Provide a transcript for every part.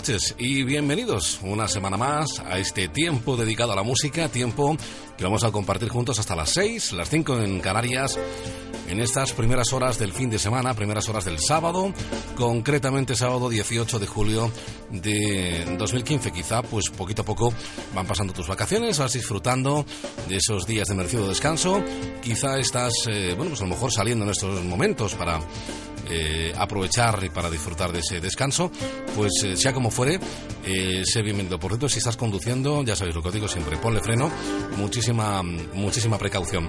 Noches y bienvenidos una semana más a este tiempo dedicado a la música, tiempo que vamos a compartir juntos hasta las 6, las 5 en Canarias, en estas primeras horas del fin de semana, primeras horas del sábado, concretamente sábado 18 de julio de 2015. Quizá, pues poquito a poco van pasando tus vacaciones, vas disfrutando de esos días de merecido descanso. Quizá estás, eh, bueno, pues a lo mejor saliendo en estos momentos para eh, aprovechar para disfrutar de ese descanso, pues eh, sea como fuere, eh, sé bienvenido. Por cierto, si estás conduciendo, ya sabéis lo que digo siempre, ponle freno, muchísima, muchísima precaución.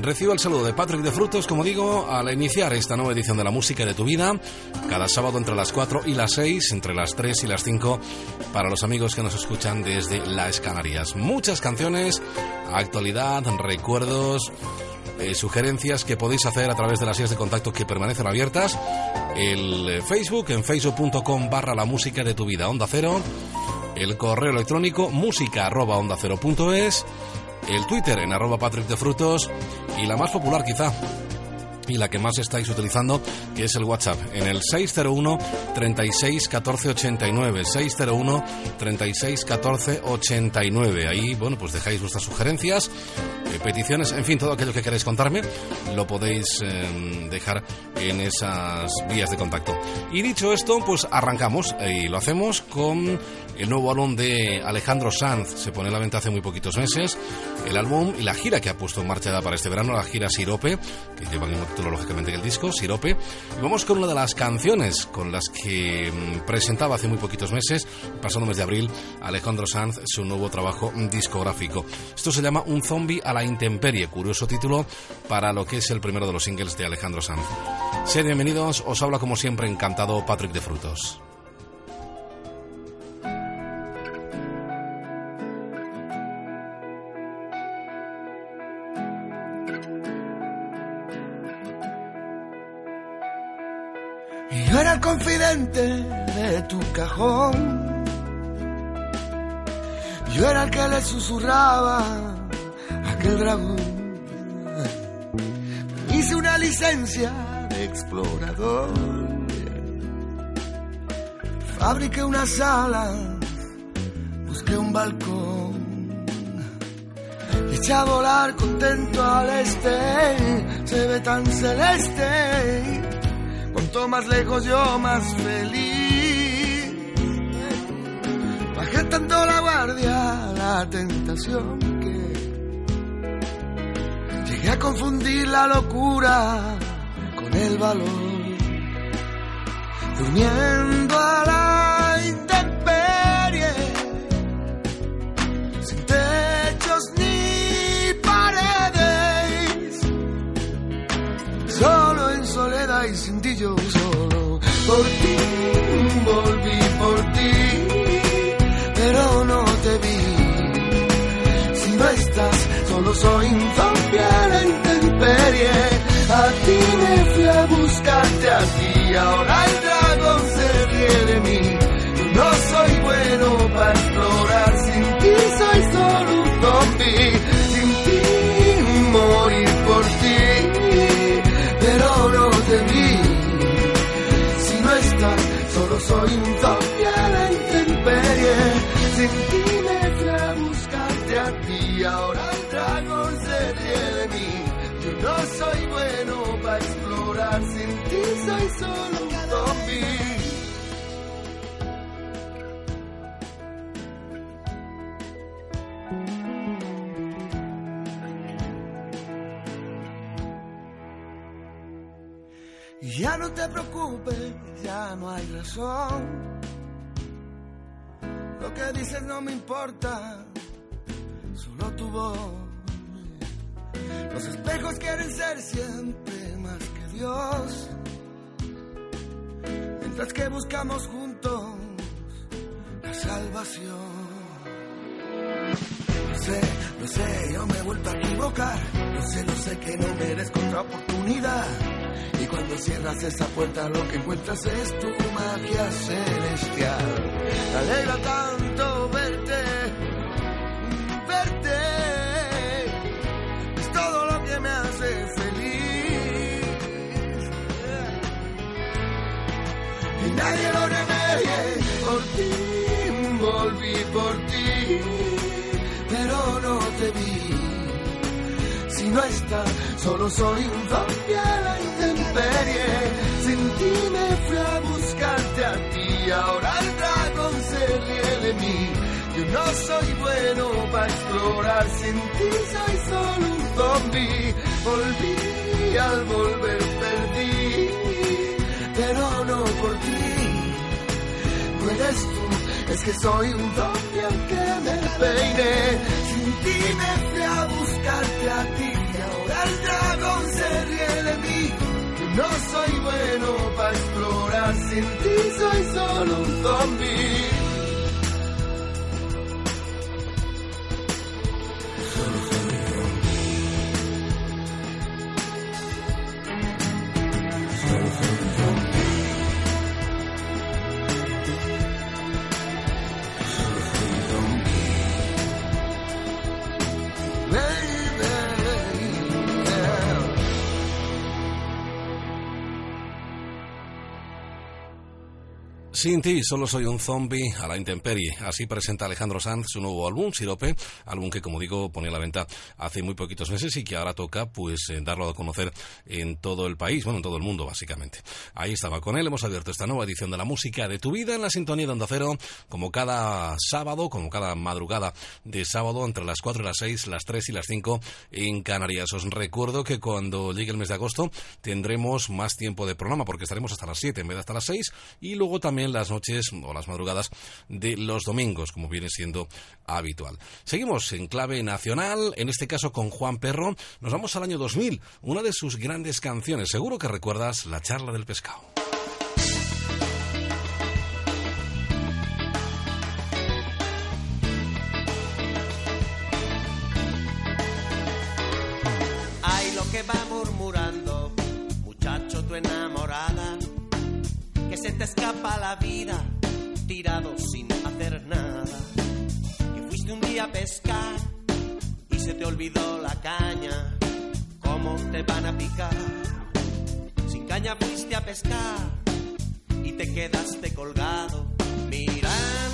Recibo el saludo de Patrick de Frutos, como digo, al iniciar esta nueva edición de la música de tu vida, cada sábado entre las 4 y las 6, entre las 3 y las 5, para los amigos que nos escuchan desde las Canarias. Muchas canciones, actualidad, recuerdos, eh, sugerencias que podéis hacer a través de las vías de contacto que permanecen abiertas. El eh, Facebook en facebook.com barra la música de tu vida onda cero. El correo electrónico música arroba onda cero punto es. El Twitter en arroba Patrick de Frutos. Y la más popular quizá, y la que más estáis utilizando, que es el WhatsApp, en el 601 36 14 89. 601 36 14 89. Ahí, bueno, pues dejáis vuestras sugerencias, peticiones, en fin, todo aquello que queráis contarme, lo podéis em, dejar en esas vías de contacto. Y dicho esto, pues arrancamos eh, y lo hacemos con el nuevo álbum de Alejandro Sanz. Se pone a la venta hace muy poquitos meses. El álbum y la gira que ha puesto en marcha para este verano, la gira Sirope, que lleva el mismo título lógicamente que el disco, Sirope. Y vamos con una de las canciones con las que mm, presentaba hace muy poquitos meses, pasando mes de abril, Alejandro Sanz, su nuevo trabajo discográfico. Esto se llama Un zombie a la intemperie, curioso título para lo que es el primero de los singles de Alejandro Sanz. Sed bienvenidos, os habla como siempre encantado Patrick de Frutos. Yo era el confidente de tu cajón. Yo era el que le susurraba a aquel dragón. Hice una licencia de explorador. Fabriqué una sala, busqué un balcón. Eché a volar contento al este, se ve tan celeste Cuanto más lejos yo más feliz. Bajé tanto la guardia, la tentación que llegué a confundir la locura con el valor. Durmiendo a la sin yo solo. Ti zombie a la intemperie. Sin ti me fui a buscarte a ti, ahora el dragón se ríe de mí. Yo no soy bueno para explorar, sin ti soy solo un zombie. Ya no te preocupes, no hay razón. Lo que dices no me importa, solo tu voz. Los espejos quieren ser siempre más que Dios. mientras que buscamos juntos la salvación. No sé, no sé, yo me he vuelto a equivocar. No sé, no sé que no merezco otra oportunidad. Y cuando cierras esa puerta lo que encuentras es tu magia celestial. Alegra tanto verte, verte. Es todo lo que me hace feliz. Y nadie lo remedie por ti, volví por ti, pero no te vi. No estás, solo soy un zombie a la intemperie. Sin ti me fui a buscarte a ti, ahora el dragón se ríe de mí. Yo no soy bueno para explorar, sin ti soy solo un zombie. Volví y al volver perdí, pero no por ti. No eres tú, es que soy un zombie aunque me peine. Sin ti me fui a buscarte a ti el dragón se ríe de mí. No soy bueno para explorar, sin ti soy solo un zombie. Sin ti, solo soy un zombie a la intemperie. Así presenta Alejandro Sanz su nuevo álbum, Sirope, álbum que, como digo, ponía a la venta hace muy poquitos meses y que ahora toca, pues, eh, darlo a conocer en todo el país, bueno, en todo el mundo, básicamente. Ahí estaba con él, hemos abierto esta nueva edición de la música de tu vida en la sintonía de Onda Cero, como cada sábado, como cada madrugada de sábado, entre las 4 y las 6, las 3 y las 5 en Canarias. Os recuerdo que cuando llegue el mes de agosto tendremos más tiempo de programa, porque estaremos hasta las 7 en vez de hasta las 6, y luego también las noches o las madrugadas de los domingos, como viene siendo habitual. Seguimos en clave nacional, en este caso con Juan Perro. Nos vamos al año 2000, una de sus grandes canciones. Seguro que recuerdas La charla del pescado. Se te escapa la vida, tirado sin hacer nada. Que fuiste un día a pescar y se te olvidó la caña, ¿cómo te van a picar? Sin caña fuiste a pescar y te quedaste colgado, mirando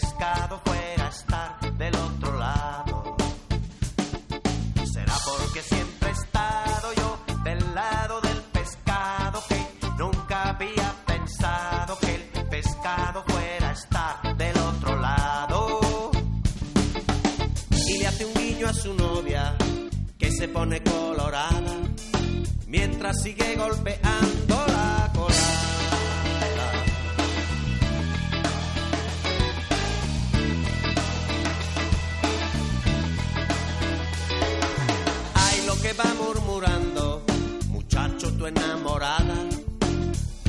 pescado fuera a estar del otro lado. Será porque siempre he estado yo del lado del pescado que nunca había pensado que el pescado fuera a estar del otro lado y le hace un guiño a su novia que se pone colorada mientras sigue golpeando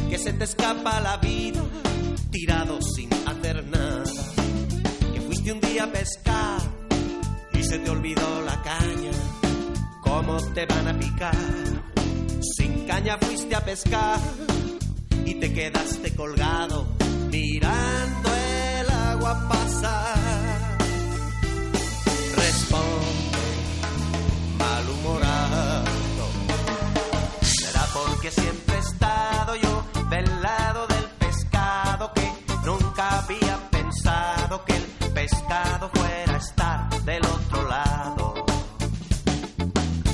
que se te escapa la vida, tirado sin hacer nada que fuiste un día a pescar y se te olvidó la caña. ¿Cómo te van a picar? Sin caña fuiste a pescar y te quedaste colgado mirando el agua pasar. Responde porque siempre he estado yo del lado del pescado que nunca había pensado que el pescado fuera a estar del otro lado.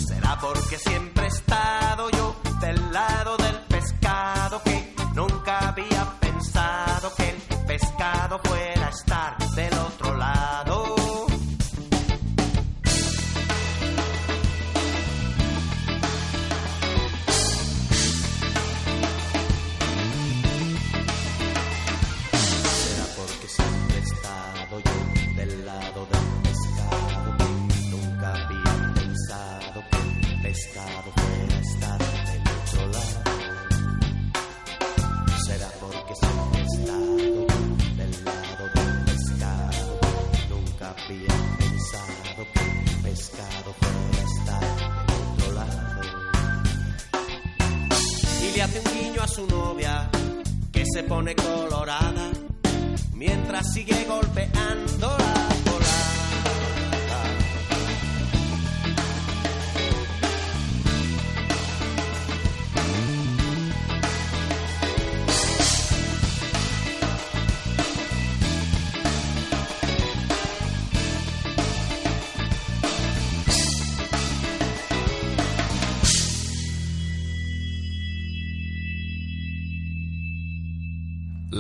Será porque siempre he estado yo del lado del pescado que nunca había pensado que el pescado fuera a estar su novia que se pone colorada mientras sigue golpeándola.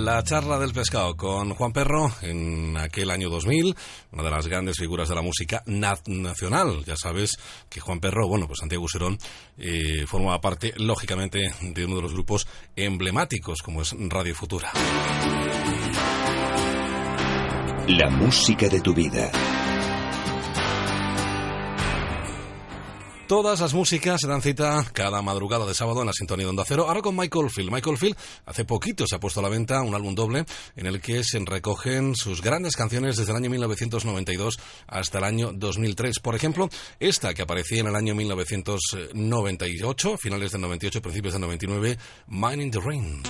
La La charla del pescado con Juan Perro en aquel año 2000, una de las grandes figuras de la música nacional. Ya sabes que Juan Perro, bueno, pues Santiago Serón, eh, formaba parte, lógicamente, de uno de los grupos emblemáticos como es Radio Futura. La música de tu vida. Todas las músicas se dan cita cada madrugada de sábado en la sintonía de Onda Cero. Ahora con Michael Field. Michael Field hace poquito se ha puesto a la venta un álbum doble en el que se recogen sus grandes canciones desde el año 1992 hasta el año 2003. Por ejemplo, esta que aparecía en el año 1998, finales del 98, principios del 99, Mine in the Rain.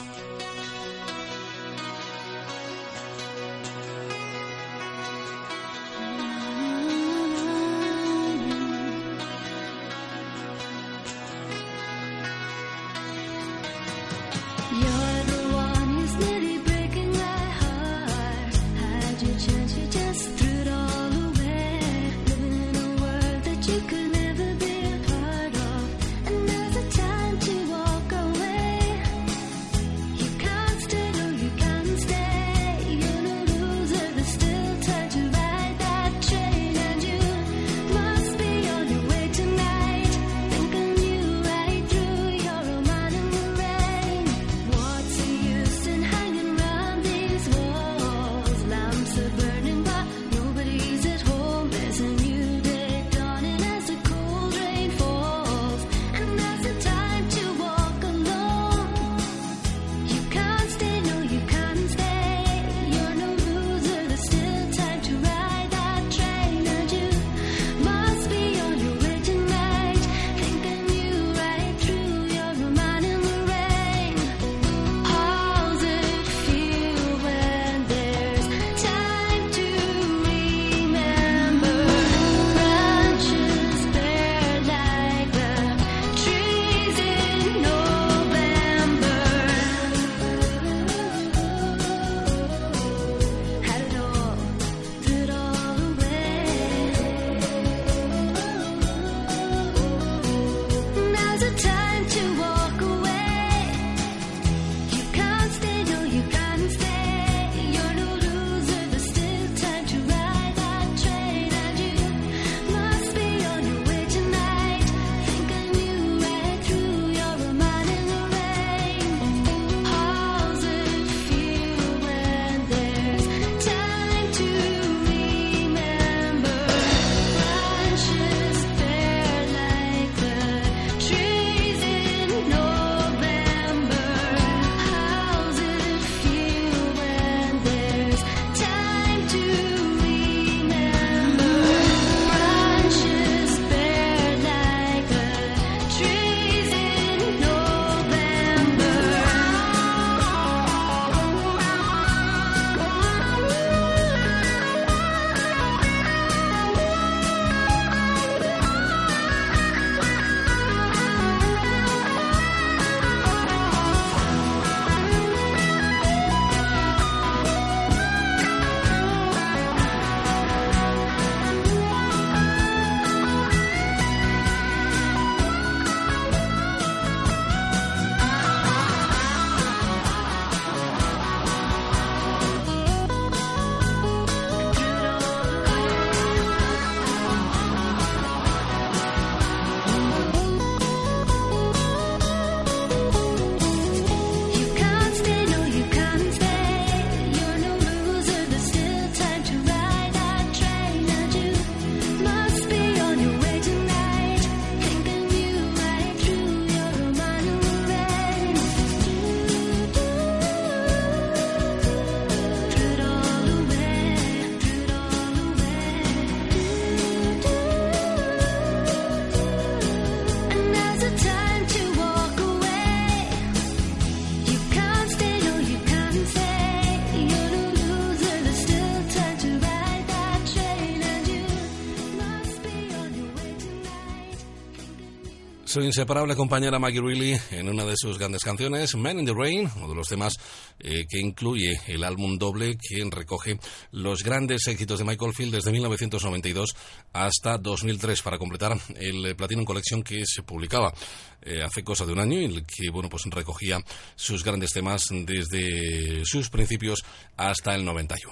Su inseparable compañera Maggie Reilly en una de sus grandes canciones, Man in the Rain, uno de los temas eh, que incluye el álbum doble quien recoge los grandes éxitos de Michael Field desde 1992 hasta 2003 para completar el Platinum Collection que se publicaba eh, hace cosa de un año y el que bueno pues recogía sus grandes temas desde sus principios hasta el 91.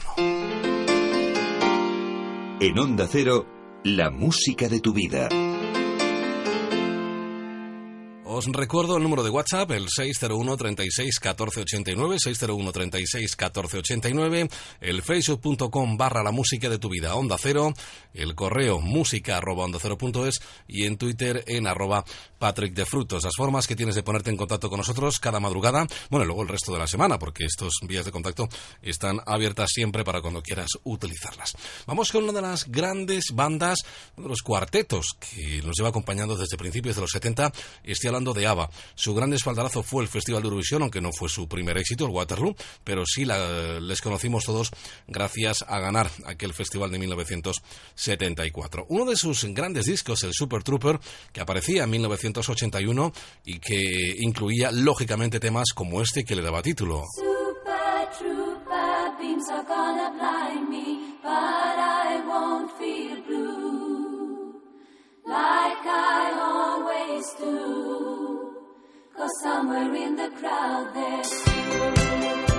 En Onda Cero, la música de tu vida. Os recuerdo el número de WhatsApp, el 601 36 14 89, 601 36 14 89, el facebook.com barra la música de tu vida, Onda Cero, el correo música arroba onda cero punto es y en Twitter en arroba Patrick de Frutos. Las formas que tienes de ponerte en contacto con nosotros cada madrugada, bueno, y luego el resto de la semana, porque estos vías de contacto están abiertas siempre para cuando quieras utilizarlas. Vamos con una de las grandes bandas, uno de los cuartetos que nos lleva acompañando desde principios de los 70, estoy hablando de ABBA. Su gran espaldarazo fue el Festival de Eurovisión, aunque no fue su primer éxito, el Waterloo, pero sí les conocimos todos gracias a ganar aquel festival de 1974. Uno de sus grandes discos, el Super Trooper, que aparecía en 1981 y que incluía lógicamente temas como este que le daba título. Like I always do. Cause somewhere in the crowd there's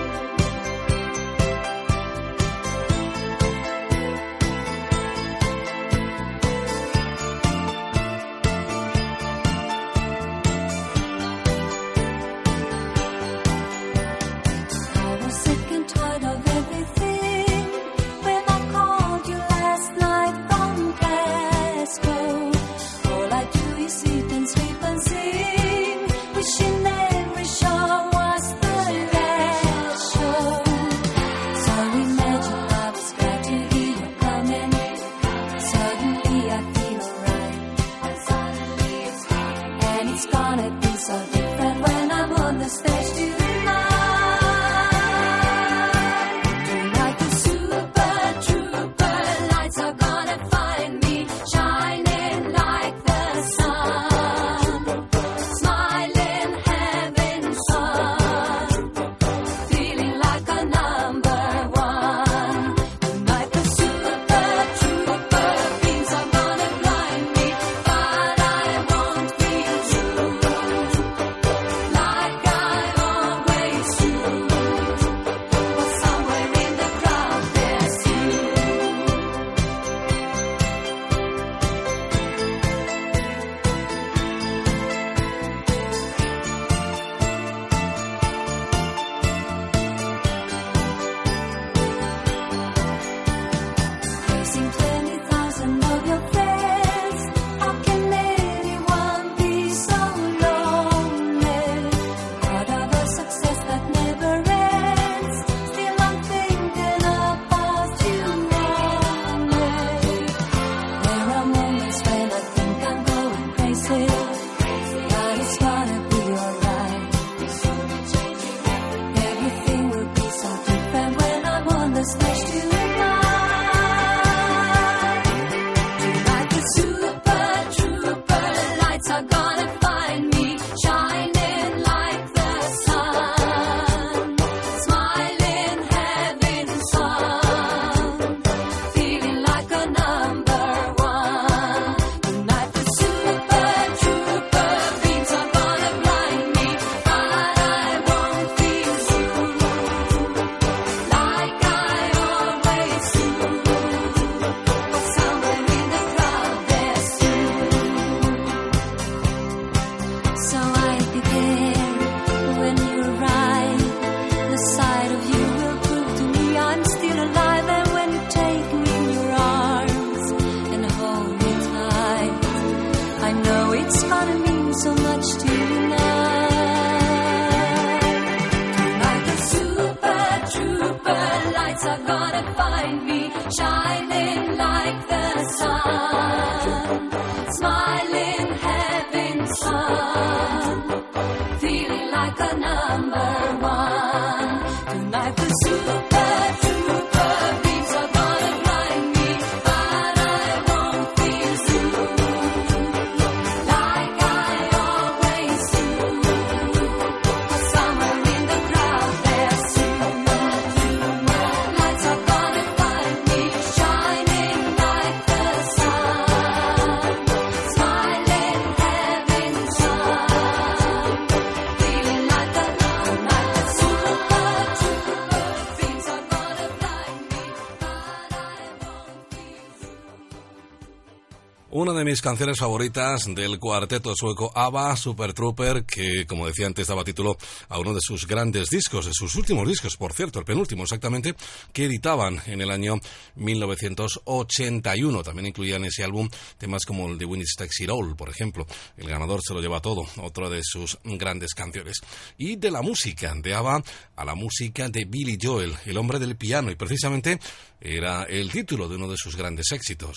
mis canciones favoritas del cuarteto sueco ABBA, Super Trooper, que como decía antes daba título a uno de sus grandes discos, de sus últimos discos, por cierto, el penúltimo exactamente, que editaban en el año 1981. También incluían ese álbum temas como el de Winnie's Taxi Roll, por ejemplo. El ganador se lo lleva todo, otra de sus grandes canciones. Y de la música de ABBA a la música de Billy Joel, el hombre del piano, y precisamente era el título de uno de sus grandes éxitos.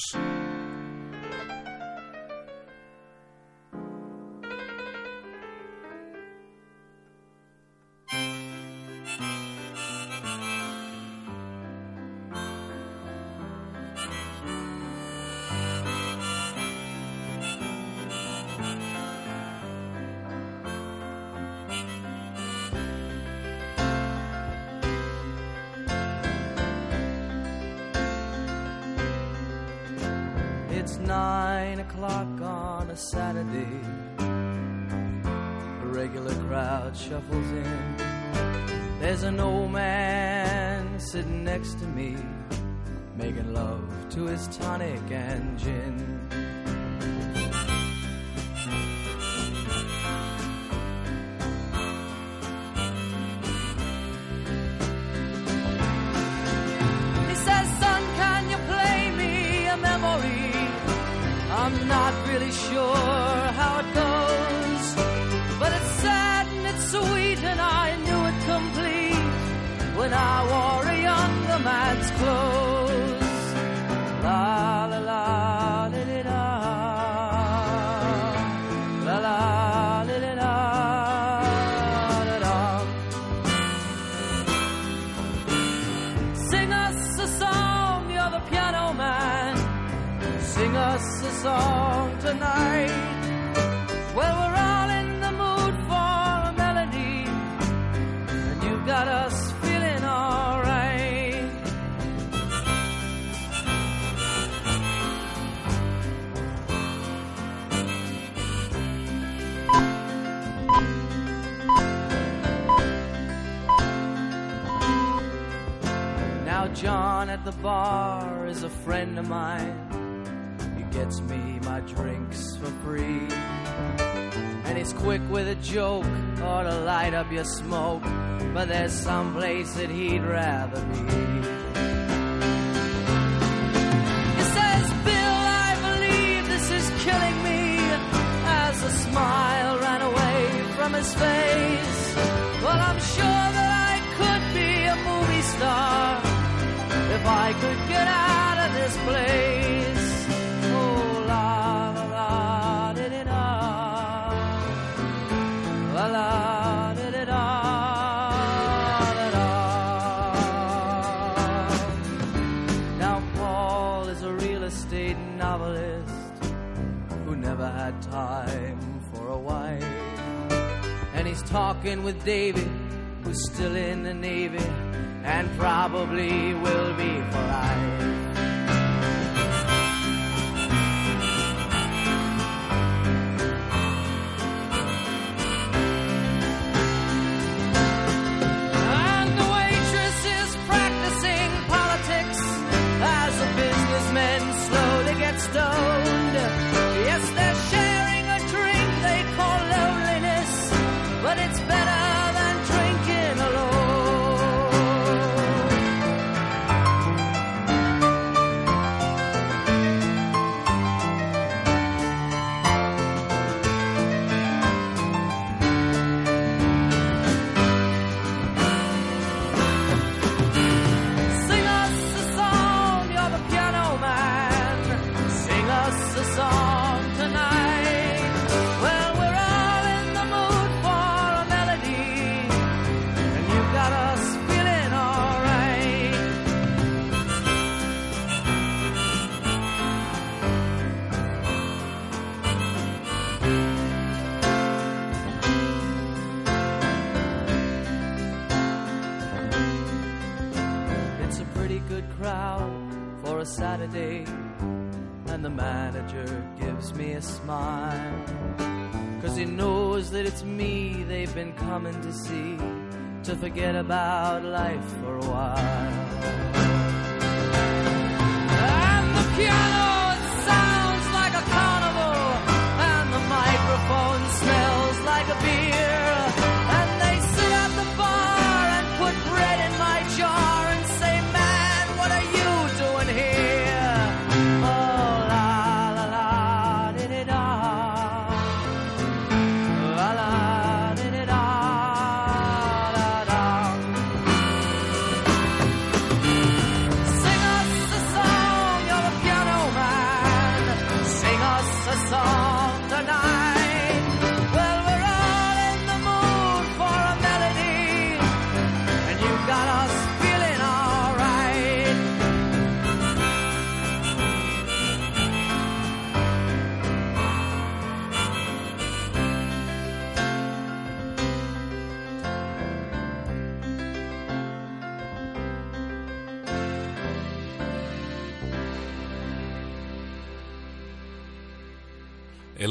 Forget about life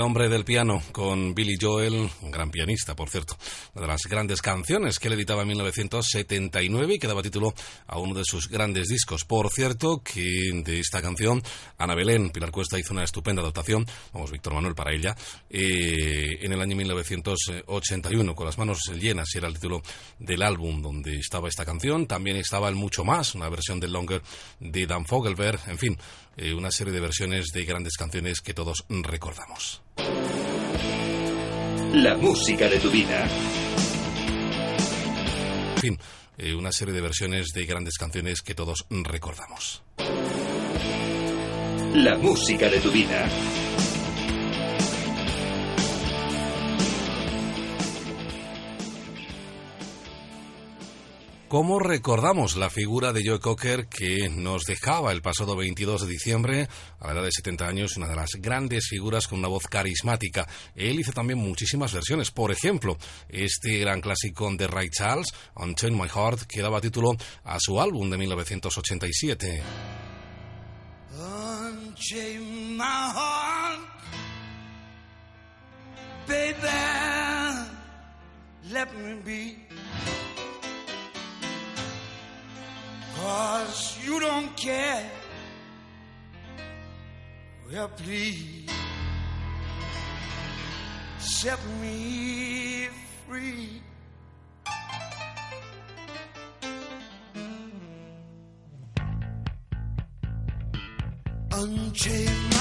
El hombre del piano con Billy Joel, un gran pianista, por cierto. Una de las grandes canciones que él editaba en 1979 y que daba título a uno de sus grandes discos. Por cierto, que de esta canción, Ana Belén, Pilar Cuesta hizo una estupenda adaptación, vamos, Víctor Manuel para ella, eh, en el año 1981, con las manos llenas, era el título del álbum donde estaba esta canción. También estaba el Mucho Más, una versión del Longer de Dan Fogelberg, en fin, eh, una serie de versiones de grandes canciones que todos recordamos. La música de tu vida. En fin, eh, una serie de versiones de grandes canciones que todos recordamos. La música de tu vida. ¿Cómo recordamos la figura de Joe Cocker que nos dejaba el pasado 22 de diciembre, a la edad de 70 años, una de las grandes figuras con una voz carismática? Él hizo también muchísimas versiones. Por ejemplo, este gran clásico de Ray Charles, Unchain My Heart, que daba título a su álbum de 1987. Unchain my heart, baby, let me be. Well, please set me free. Unchain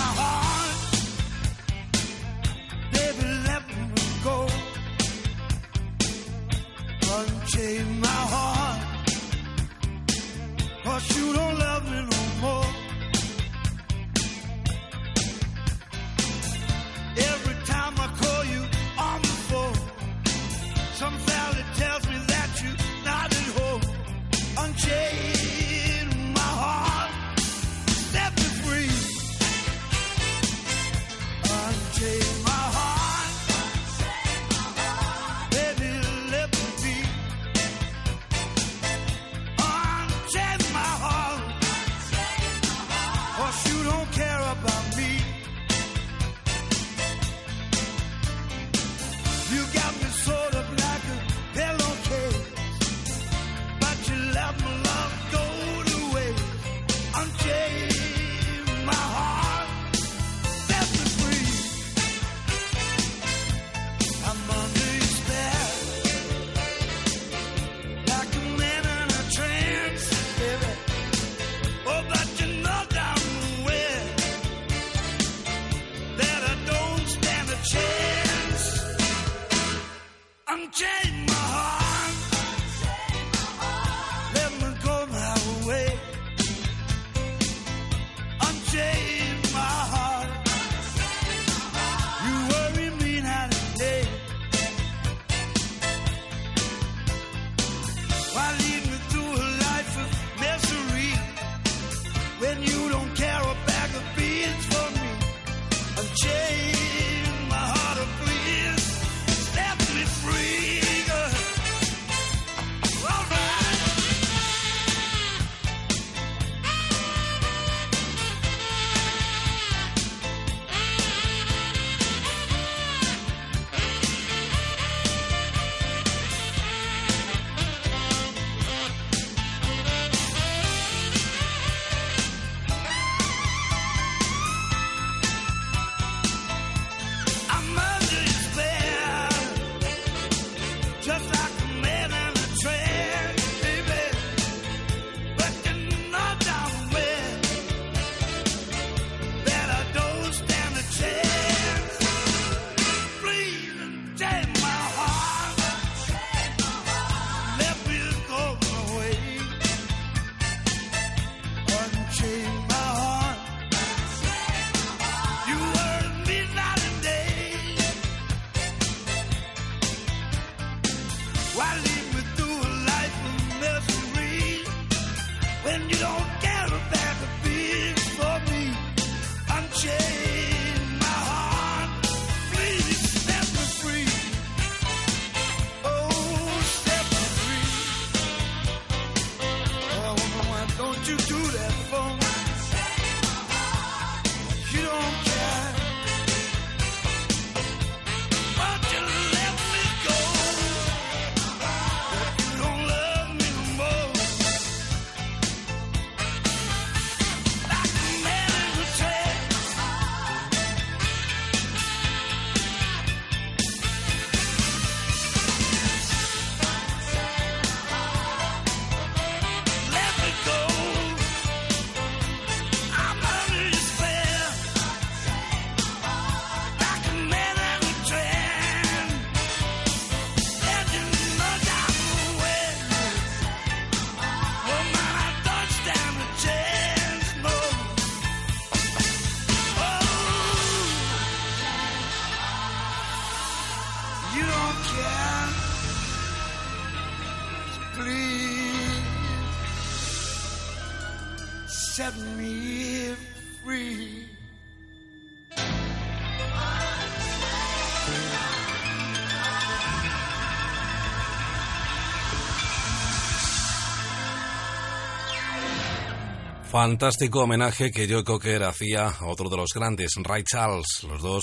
Fantástico homenaje que Joe Cocker hacía a otro de los grandes, Ray Charles, los dos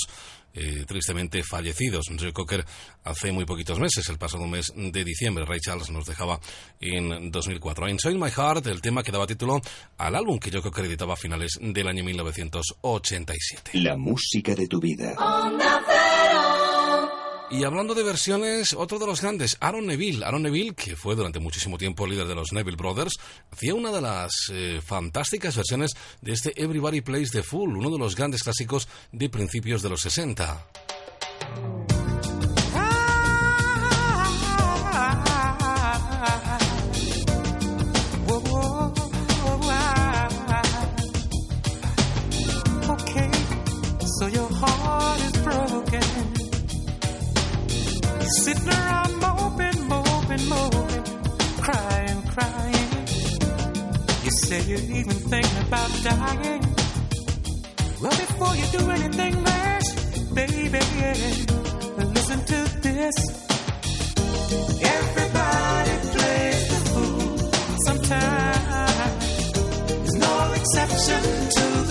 eh, tristemente fallecidos. Joe Cocker hace muy poquitos meses, el pasado mes de diciembre. Ray Charles nos dejaba en 2004. Inside My Heart, el tema que daba título al álbum que Joe Cocker editaba a finales del año 1987. La música de tu vida. Y hablando de versiones, otro de los grandes, Aaron Neville. Aaron Neville, que fue durante muchísimo tiempo líder de los Neville Brothers, hacía una de las eh, fantásticas versiones de este Everybody Plays the Fool, uno de los grandes clásicos de principios de los 60. Say you're even thinking about dying. Well, before you do anything rash, baby, listen to this. Everybody plays the fool sometimes. There's no exception to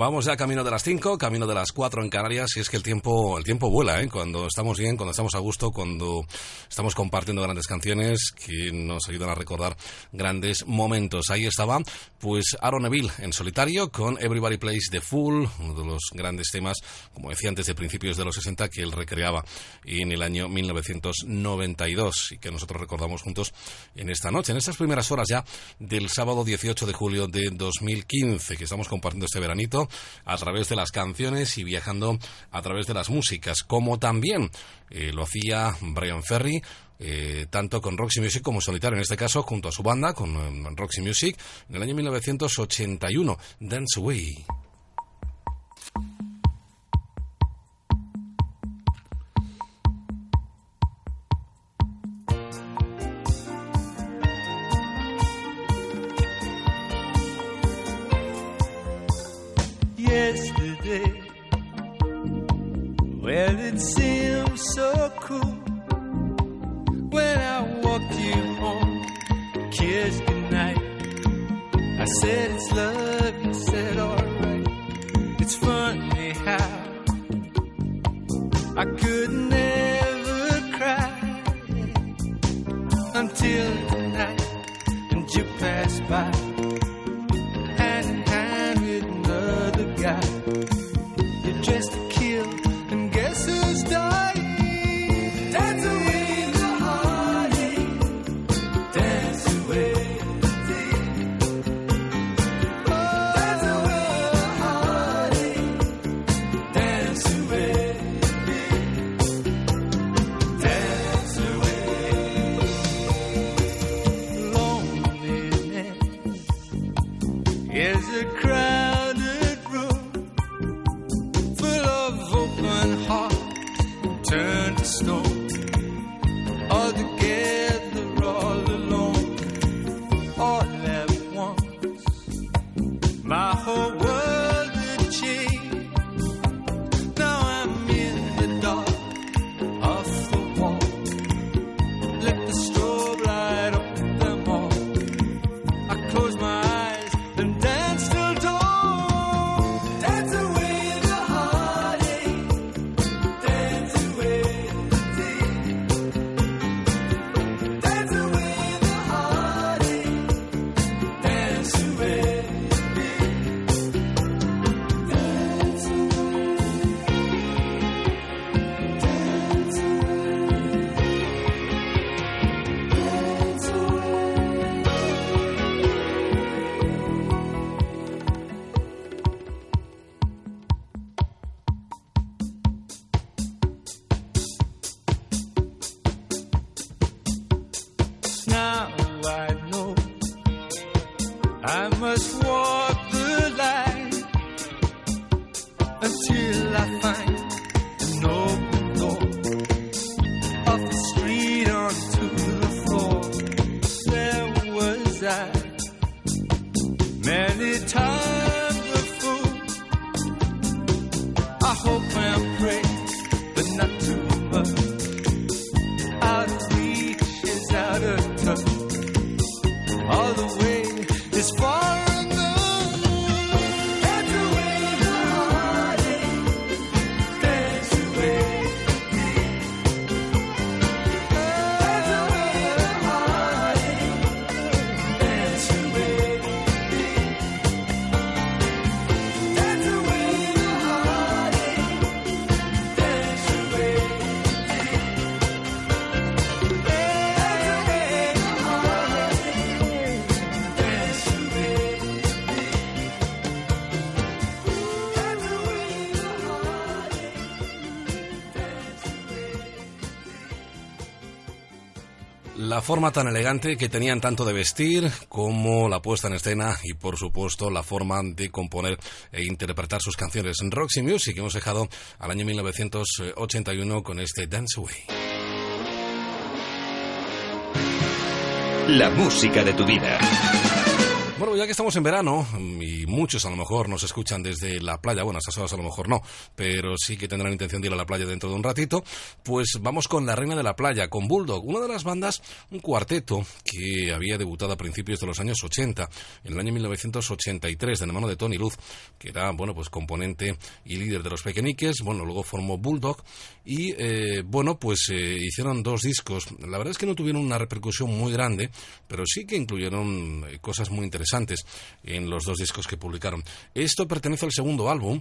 Vamos ya camino de las 5, camino de las 4 en Canarias, y es que el tiempo, el tiempo vuela, ¿eh? Cuando estamos bien, cuando estamos a gusto, cuando estamos compartiendo grandes canciones que nos ayudan a recordar grandes momentos. Ahí estaba, pues, Aaron Neville en solitario con Everybody Plays the Fool, uno de los grandes temas, como decía antes, de principios de los 60 que él recreaba en el año 1992 y que nosotros recordamos juntos en esta noche, en estas primeras horas ya del sábado 18 de julio de 2015, que estamos compartiendo este veranito a través de las canciones y viajando a través de las músicas, como también eh, lo hacía Brian Ferry. Eh, tanto con Roxy Music como solitario, en este caso junto a su banda, con eh, Roxy Music, en el año 1981, Dance Away. Well, it seemed so cool when I walked you home, kissed goodnight. I said it's love, you said alright. It's funny how I could La forma tan elegante que tenían tanto de vestir como la puesta en escena y por supuesto la forma de componer e interpretar sus canciones. En Roxy Music hemos dejado al año 1981 con este Dance Away. La música de tu vida. Bueno, ya que estamos en verano, y muchos a lo mejor nos escuchan desde la playa, bueno, a estas horas a lo mejor no, pero sí que tendrán intención de ir a la playa dentro de un ratito, pues vamos con La Reina de la Playa, con Bulldog, una de las bandas, un cuarteto que había debutado a principios de los años 80, en el año 1983, de la mano de Tony Luz, que era, bueno, pues componente y líder de los Pequeñiques, bueno, luego formó Bulldog, y, eh, bueno, pues eh, hicieron dos discos, la verdad es que no tuvieron una repercusión muy grande, pero sí que incluyeron eh, cosas muy interesantes en los dos discos que publicaron. Esto pertenece al segundo álbum,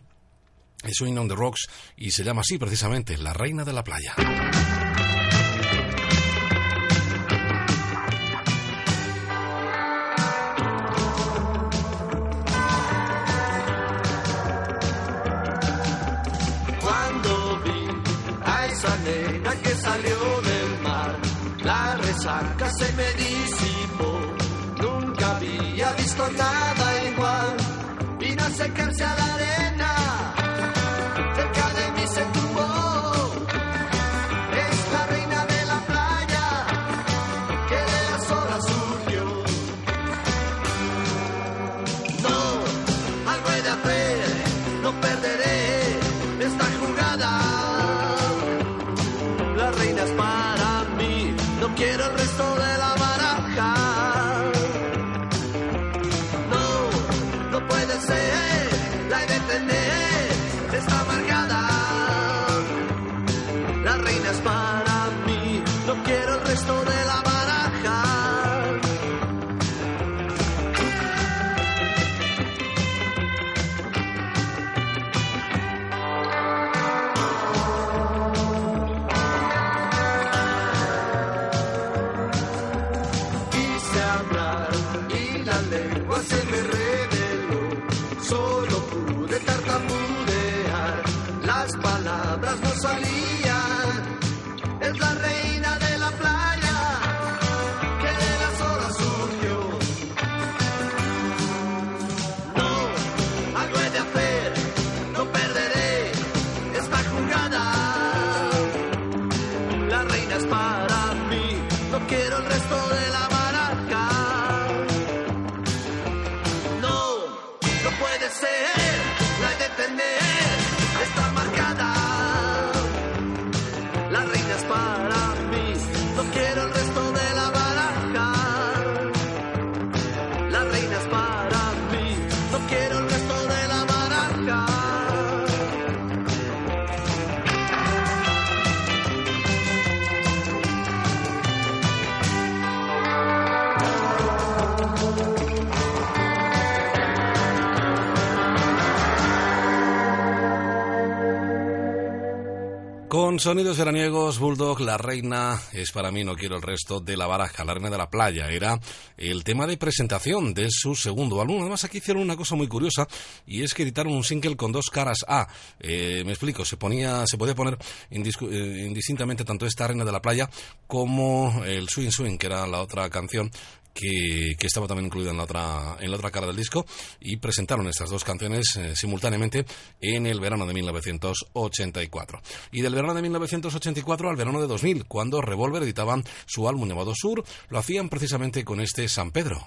Swing on the Rocks, y se llama así precisamente La Reina de la Playa. Que salió del mar, la resaca se me disipó. Nada igual. Vino a secarse a la arena. Sonidos veraniegos, Bulldog, La Reina es para mí, no quiero el resto de la baraja, La Reina de la Playa. Era el tema de presentación de su segundo álbum. Además, aquí hicieron una cosa muy curiosa y es que editaron un single con dos caras A. Eh, me explico, se ponía, se podía poner eh, indistintamente tanto esta Reina de la Playa como el Swing Swing, que era la otra canción que, estaba también incluida en la otra en la otra cara del disco y presentaron estas dos canciones eh, simultáneamente en el verano de 1984 y del verano de 1984 al verano de 2000 cuando Revolver editaban su álbum llamado Sur lo hacían precisamente con este San Pedro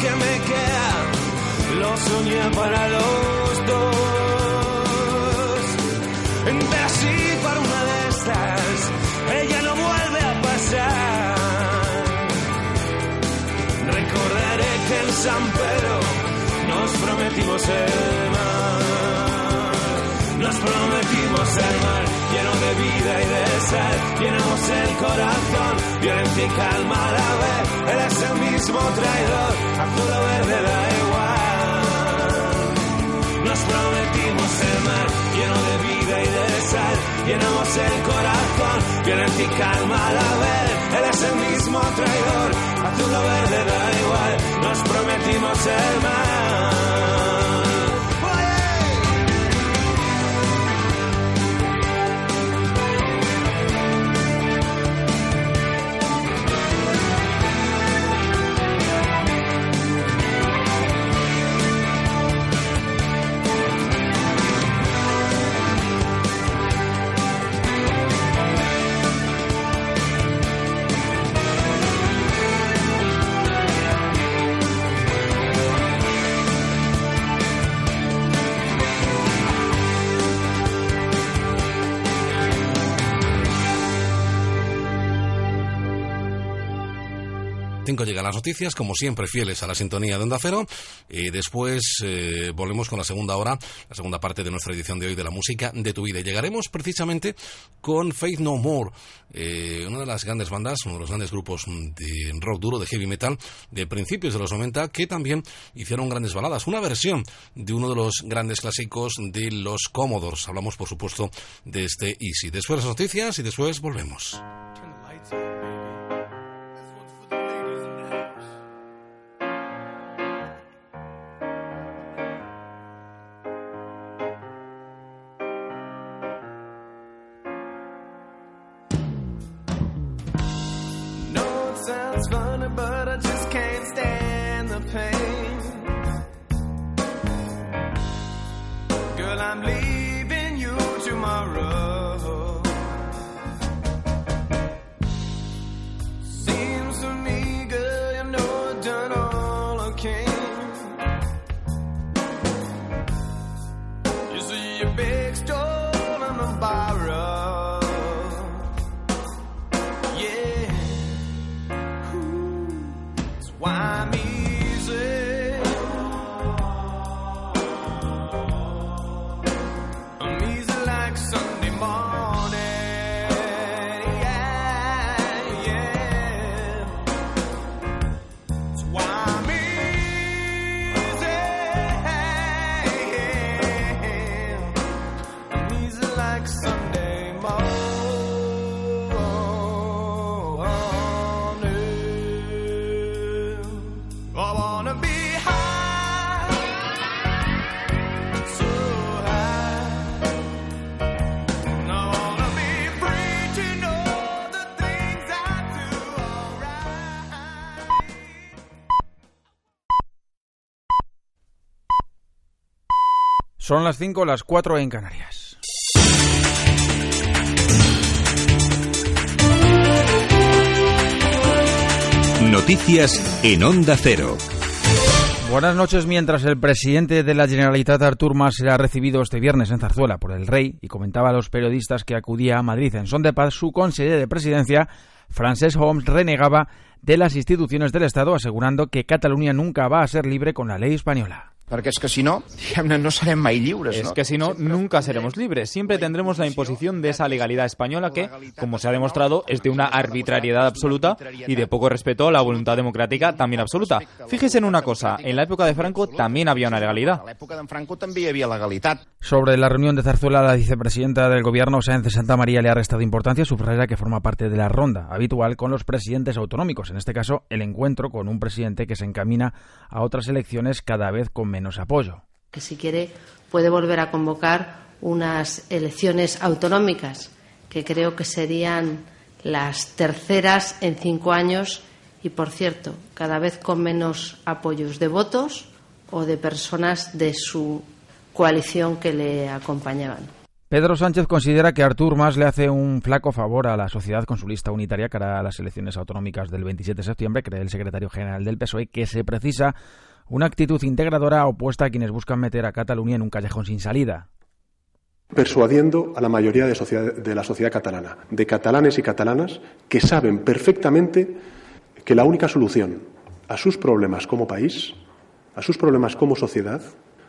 que me queda lo soñé para los dos. Pero si para una de estas ella no vuelve a pasar. Recordaré que en San Pedro nos prometimos el mar. Nos prometimos vida y de sal. Llenamos el corazón, violencia y calma a la vez. Él es el mismo traidor, azul o verde da igual. Nos prometimos el mar lleno de vida y de sal. Llenamos el corazón, violencia y calma a la vez. Él es el mismo traidor, azul o verde da igual. Nos prometimos el mar. 5 llegan las noticias, como siempre, fieles a la sintonía de Onda Cero. Y después eh, volvemos con la segunda hora, la segunda parte de nuestra edición de hoy de la música de tu vida. Y llegaremos precisamente con Faith No More, eh, una de las grandes bandas, uno de los grandes grupos de rock duro, de heavy metal, de principios de los 90, que también hicieron grandes baladas. Una versión de uno de los grandes clásicos de los Commodores. Hablamos, por supuesto, de este Easy. Después las noticias y después volvemos. Son las 5, las 4 en Canarias. Noticias en Onda Cero. Buenas noches. Mientras el presidente de la Generalitat, Artur Mas, será recibido este viernes en Zarzuela por el rey y comentaba a los periodistas que acudía a Madrid en son de paz, su consejero de presidencia, Francesc Homs, renegaba de las instituciones del Estado, asegurando que Cataluña nunca va a ser libre con la ley española. Perquè és que si no, no serem mai lliures, Es no? que si no, nunca seremos libres. Siempre tendremos la imposición de esa legalidad española que, como se ha demostrado, es de una arbitrariedad absoluta y de poco respeto a la voluntad democrática también absoluta. Fíjese en una cosa, en la época de Franco también había una legalidad. Sobre la reunión de Zarzuela, la vicepresidenta del gobierno, Sáenz de Santa María, le ha restado importancia, subraya que forma parte de la ronda habitual con los presidentes autonómicos. En este caso, el encuentro con un presidente que se encamina a otras elecciones cada vez con menos apoyo. que si quiere puede volver a convocar unas elecciones autonómicas que creo que serían las terceras en cinco años y, por cierto, cada vez con menos apoyos de votos o de personas de su coalición que le acompañaban. Pedro Sánchez considera que Artur Mas le hace un flaco favor a la sociedad con su lista unitaria cara a las elecciones autonómicas del 27 de septiembre, cree el secretario general del PSOE, que se precisa una actitud integradora opuesta a quienes buscan meter a Cataluña en un callejón sin salida. persuadiendo a la mayoría de, sociedad- de la sociedad catalana, de catalanes y catalanas que saben perfectamente que la única solución a sus problemas como país, a sus problemas como sociedad,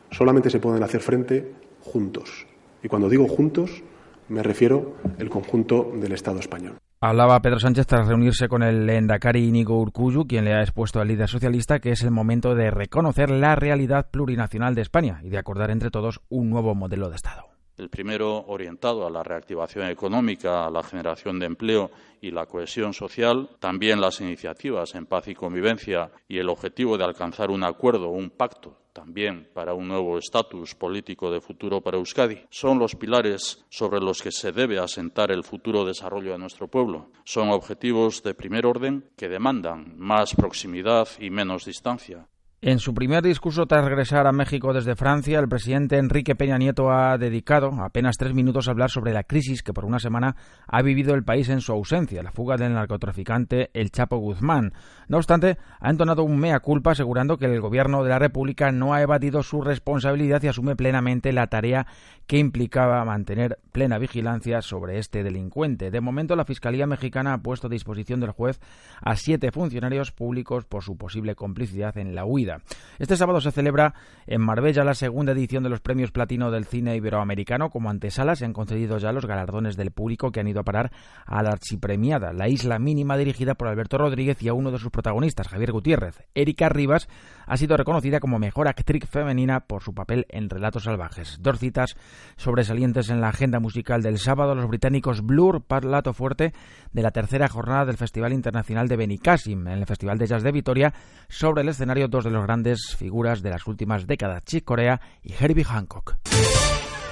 solamente se pueden hacer frente juntos. Y cuando digo juntos, me refiero al conjunto del Estado español. Hablaba Pedro Sánchez tras reunirse con el Endacari Íñigo Urcuyu, quien le ha expuesto al líder socialista que es el momento de reconocer la realidad plurinacional de España y de acordar entre todos un nuevo modelo de Estado. El primero orientado a la reactivación económica, a la generación de empleo y la cohesión social, también las iniciativas en paz y convivencia y el objetivo de alcanzar un acuerdo, un pacto también para un nuevo estatus político de futuro para Euskadi. Son los pilares sobre los que se debe asentar el futuro desarrollo de nuestro pueblo. Son objetivos de primer orden que demandan más proximidad y menos distancia. En su primer discurso tras regresar a México desde Francia, el presidente Enrique Peña Nieto ha dedicado apenas tres minutos a hablar sobre la crisis que por una semana ha vivido el país en su ausencia, la fuga del narcotraficante El Chapo Guzmán. No obstante, ha entonado un mea culpa asegurando que el gobierno de la República no ha evadido su responsabilidad y asume plenamente la tarea que implicaba mantener plena vigilancia sobre este delincuente. De momento, la Fiscalía mexicana ha puesto a disposición del juez a siete funcionarios públicos por su posible complicidad en la huida. Este sábado se celebra en Marbella la segunda edición de los premios platino del cine iberoamericano. Como antesala se han concedido ya los galardones del público que han ido a parar a la archipremiada, La Isla Mínima, dirigida por Alberto Rodríguez y a uno de sus protagonistas, Javier Gutiérrez. Erika Rivas ha sido reconocida como mejor actriz femenina por su papel en Relatos Salvajes. Dos citas sobresalientes en la agenda musical del sábado, los británicos Blur, plato fuerte de la tercera jornada del Festival Internacional de Benicassim, en el Festival de Jazz de Vitoria, sobre el escenario dos de los grandes figuras de las últimas décadas, Chick Corea y Herbie Hancock.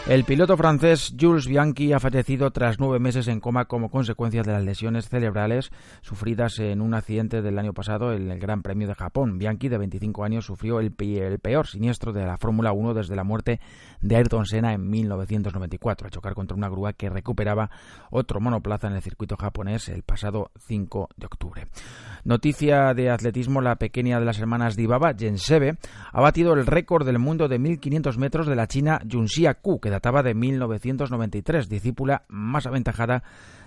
El piloto francés Jules Bianchi ha fallecido tras nueve meses en coma como consecuencia de las lesiones cerebrales sufridas en un accidente del año pasado en el Gran Premio de Japón. Bianchi, de 25 años, sufrió el, peor siniestro de la Fórmula 1 desde la muerte de Ayrton Senna en 1994, al chocar contra una grúa que recuperaba otro monoplaza en el circuito japonés el pasado 5 de octubre. Noticia de atletismo, la pequeña de las hermanas Dibaba, Jensebe, ha batido el récord del mundo de 1500 metros de la china Junxia Ku, que que databa de 1993, discípula más aventajada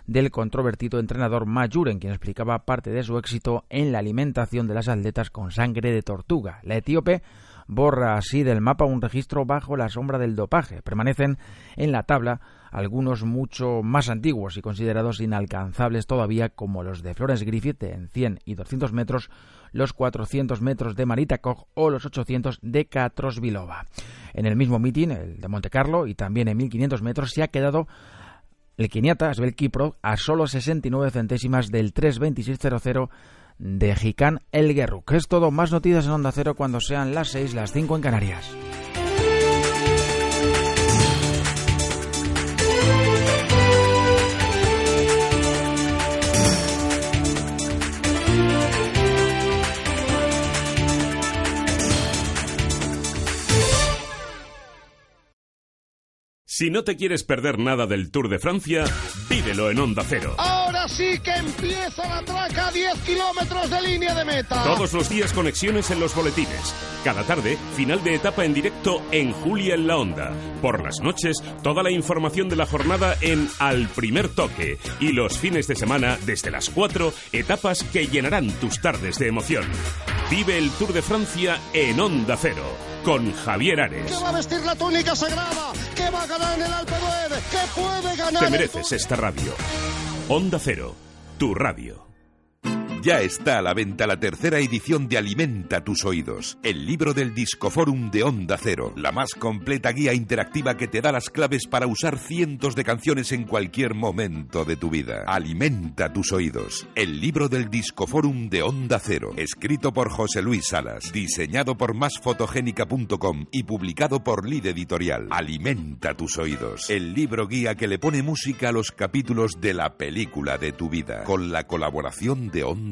del controvertido entrenador Majuren, quien explicaba parte de su éxito en la alimentación de las atletas con sangre de tortuga. La etíope borra así del mapa un registro bajo la sombra del dopaje. Permanecen en la tabla algunos mucho más antiguos y considerados inalcanzables todavía como los de Florence Griffith en 100 y 200 metros, los 400 metros de Marita Koch o los 800 de Katrosvilova. En el mismo mitin, el de Monte Carlo, y también en 1500 metros, se ha quedado el keniata Asbel Kipro a solo 69 centésimas del 3.26.00 de Jikan El Guerruk. Es todo, más noticias en Onda Cero cuando sean las 6, las 5 en Canarias. Si no te quieres perder nada del Tour de Francia, vívelo en Onda Cero. Ahora sí que empieza la traca a 10 kilómetros de línea de meta. Todos los días conexiones en los boletines. Cada tarde, final de etapa en directo en Julia en la Onda. Por las noches, toda la información de la jornada en Al Primer Toque. Y los fines de semana, desde las 4, etapas que llenarán tus tardes de emoción. Vive el Tour de Francia en Onda Cero con Javier Ares. ¿Qué va a vestir la túnica sagrada? ¿Qué va a ganar en el Alpe? ¿Qué puede ganar? Te mereces esta radio. Onda Cero, tu radio. Ya está a la venta la tercera edición de Alimenta tus oídos, el libro del Discoforum de Onda Cero, la más completa guía interactiva que te da las claves para usar cientos de canciones en cualquier momento de tu vida. Alimenta tus oídos, el libro del Discoforum de Onda Cero, escrito por José Luis Salas, diseñado por másfotogénica.com y publicado por Lid Editorial. Alimenta tus oídos, el libro guía que le pone música a los capítulos de la película de tu vida, con la colaboración de Onda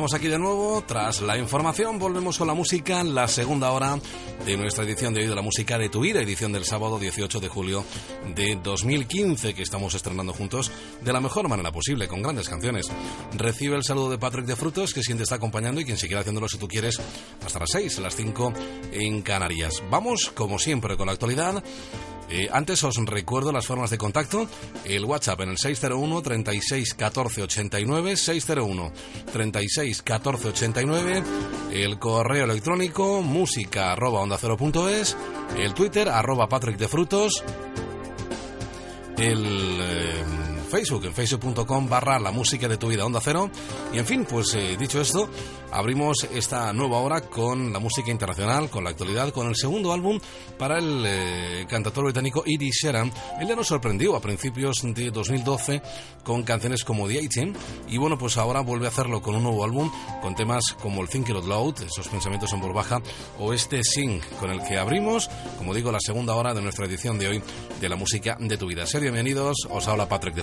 Estamos aquí de nuevo. Tras la información, volvemos con la música, la segunda hora de nuestra edición de hoy de la música de tu vida, edición del sábado 18 de julio de 2015, que estamos estrenando juntos de la mejor manera posible, con grandes canciones. Recibe el saludo de Patrick de Frutos, que siempre está acompañando y quien seguirá haciéndolo si tú quieres hasta las 6, las 5 en Canarias. Vamos, como siempre, con la actualidad. Eh, antes os recuerdo las formas de contacto. El WhatsApp en el 601 36 14 89 601 36 14 89. El correo electrónico música arroba onda cero punto es. El Twitter arroba Patrick de Frutos. El eh, Facebook, en facebook.com barra la música de tu vida onda cero. Y en fin, pues eh, dicho esto, abrimos esta nueva hora con la música internacional, con la actualidad, con el segundo álbum para el eh, cantautor británico Eddie Sheeran. Él ya nos sorprendió a principios de 2012 con canciones como The 18 y bueno, pues ahora vuelve a hacerlo con un nuevo álbum con temas como el Think It Out Loud, esos pensamientos en voz baja, o este Sing, con el que abrimos, como digo, la segunda hora de nuestra edición de hoy de la música de tu vida. Ser bienvenidos, os habla Patrick de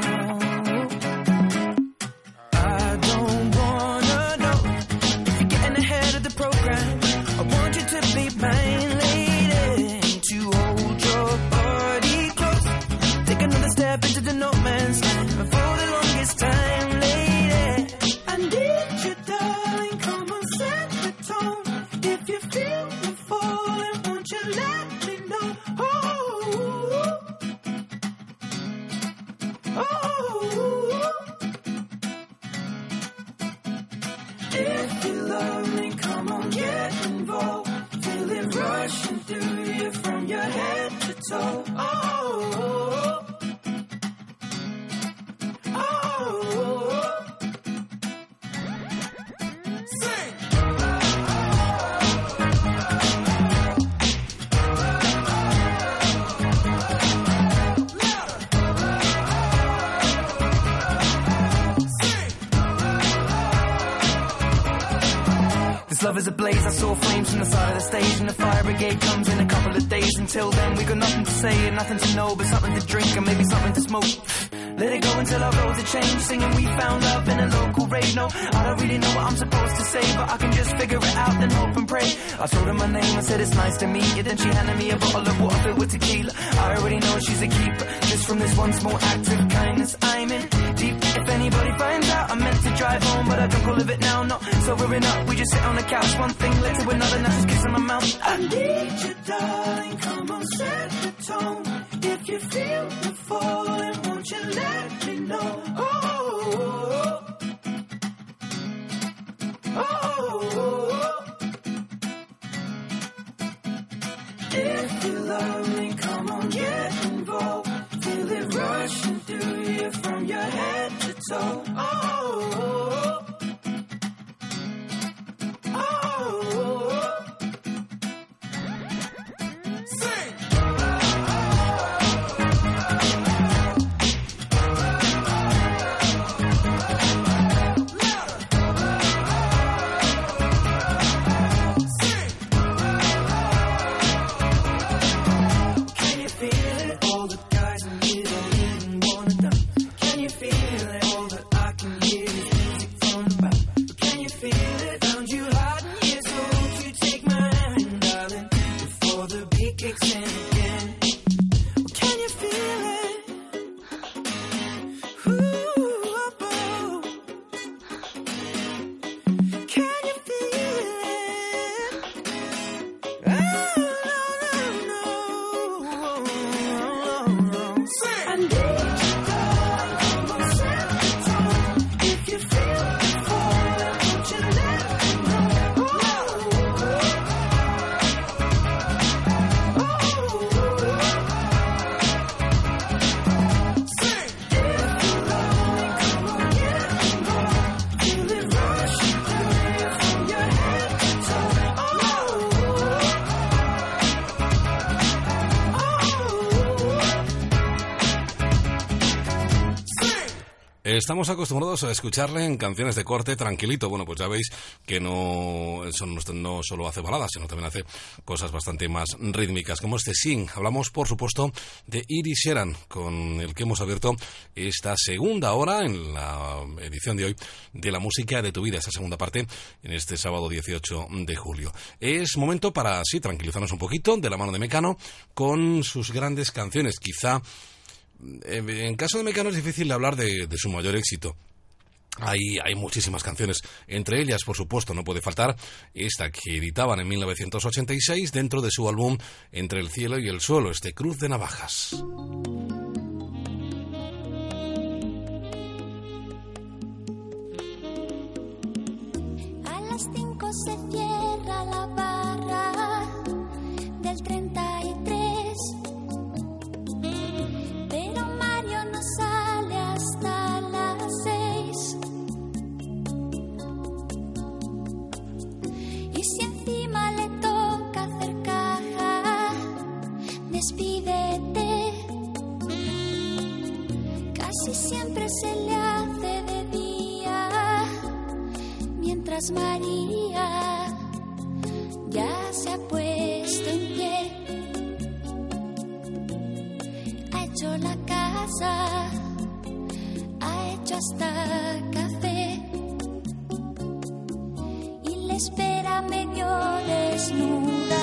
Step into the no man's land. For the longest time, lady. I need you, darling. Come on, set the tone. If you feel the falling, won't you let me know? Oh, oh. oh. If you love me, come on, get involved. Feel it rushing through you from your head to toe. Oh, oh, This love is a blaze, I saw flames from the side of the stage And the fire brigade comes in a couple of days. Until then we got nothing to say and nothing to know But something to drink and maybe something to smoke. Let it go until our roads are changed Singing we found love in a local rave. No, I don't really know what I'm supposed to say But I can just figure it out and hope and pray. I told her my name, I said it's nice to meet you. Then she handed me a bottle of water filled with tequila. I already know she's a keeper Just from this one small act of kindness I'm in deep If anybody finds out I meant to drive home But I don't all of it now, not sobering up We just sit on the couch, one thing led to another Now just kissing my mouth I need you, darling. Come on, set the tone. If you feel the falling, won't you let me know? Oh, oh, oh. oh. If you love me, come on, get involved. Feel rushing through you from your head to toe. Oh. Estamos acostumbrados a escucharle en canciones de corte tranquilito. Bueno, pues ya veis que no, eso no, no solo hace baladas, sino también hace cosas bastante más rítmicas, como este Sing. Hablamos, por supuesto, de Iris Sheran, con el que hemos abierto esta segunda hora en la edición de hoy de la música de tu vida, esa segunda parte, en este sábado 18 de julio. Es momento para, sí, tranquilizarnos un poquito de la mano de Mecano con sus grandes canciones. Quizá en caso de Mecano es difícil hablar de, de su mayor éxito. Hay, hay muchísimas canciones, entre ellas, por supuesto, no puede faltar esta que editaban en 1986 dentro de su álbum Entre el cielo y el suelo, este Cruz de Navajas. Se le hace de día mientras María ya se ha puesto en pie. Ha hecho la casa, ha hecho hasta café y le espera medio desnuda.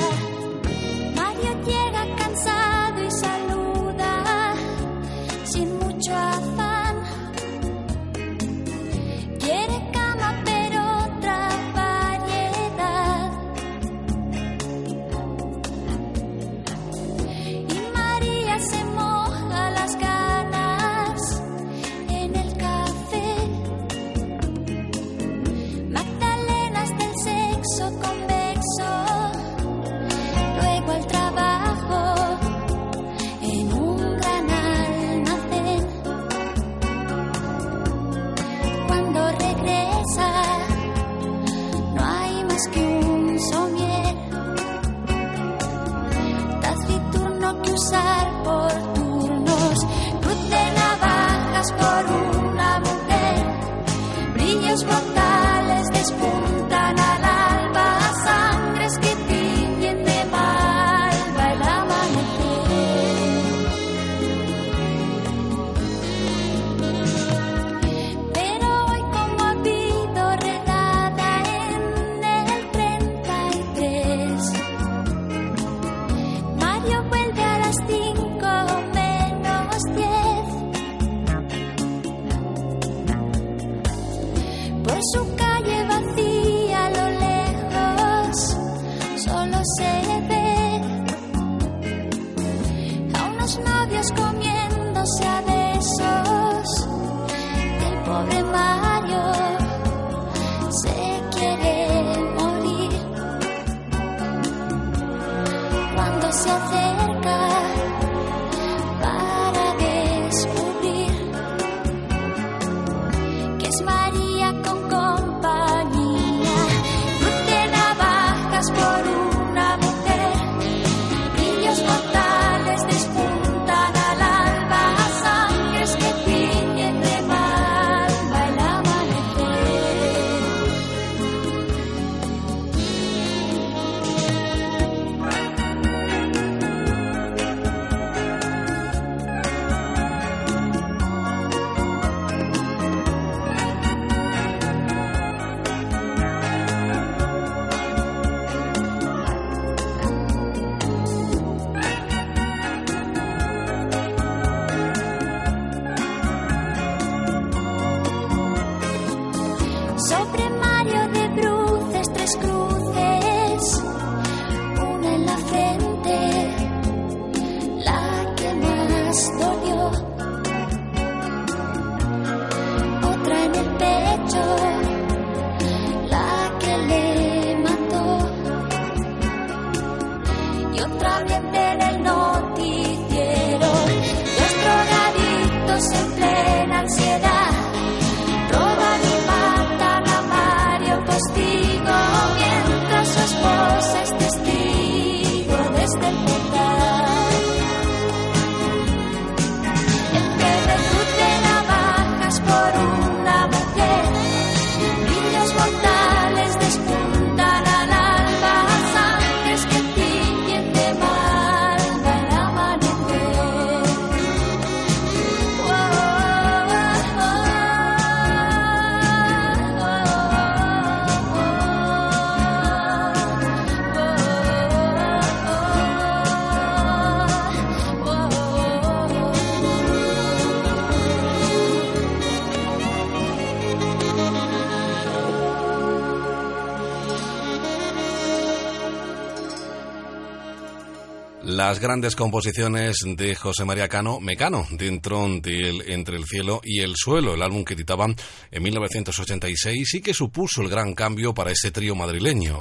Las grandes composiciones de José María Cano, Mecano, dentro de Entre el cielo y el suelo, el álbum que editaban en 1986 y que supuso el gran cambio para ese trío madrileño.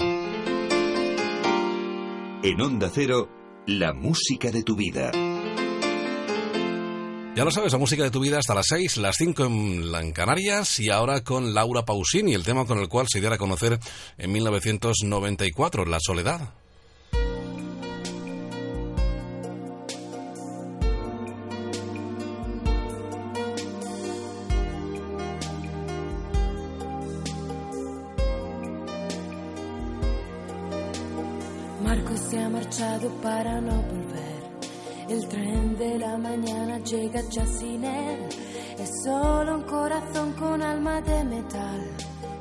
En Onda Cero, la música de tu vida. Ya lo sabes, la música de tu vida hasta las 6, las 5 en, en Canarias y ahora con Laura Pausini, el tema con el cual se diera a conocer en 1994, La Soledad. Para no volver. El tren de la mañana llega ya sin él. Es solo un corazón con alma de metal.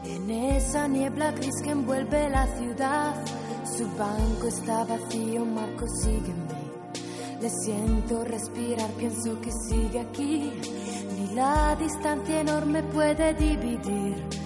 En esa niebla gris que envuelve la ciudad. Su banco está vacío, Marco sigue en mí. Le siento respirar, pienso que sigue aquí. Ni la distancia enorme puede dividir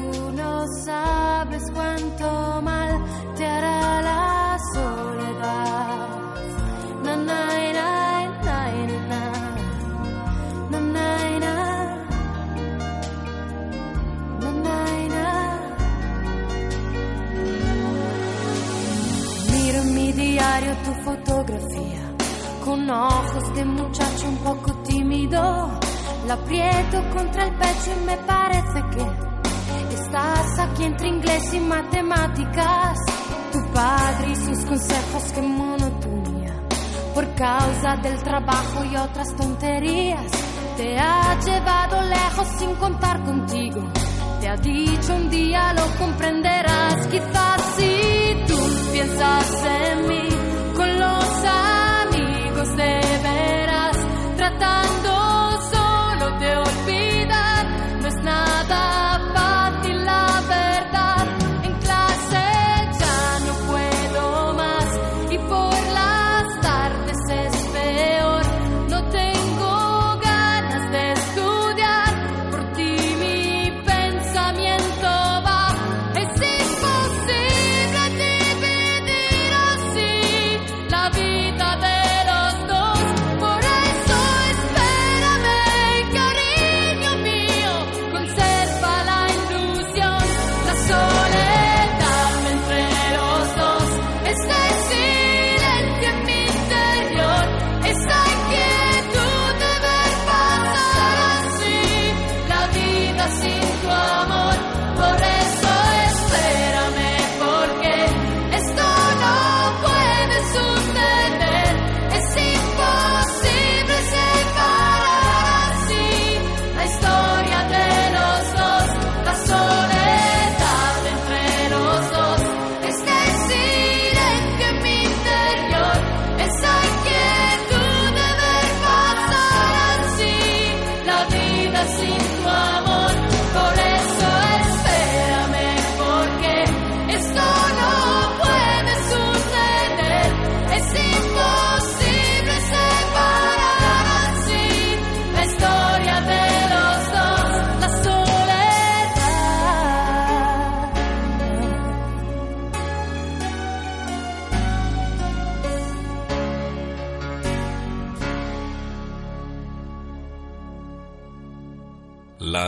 cuando sabes cuánto mal te hará la soledad. Na, na, na, na, na, na, na. Miro en mi diario tu fotografía con ojos de muchacho un poco tímido. La aprieto contra el pecho y me parece que estás aquí entre inglés y matemáticas. Tu padre y sus consejos, que monotonía. Por causa del trabajo y otras tonterías, te ha llevado lejos sin contar contigo. Te ha dicho un día lo comprenderás, quizás si tú piensas en mí con los amigos de veras,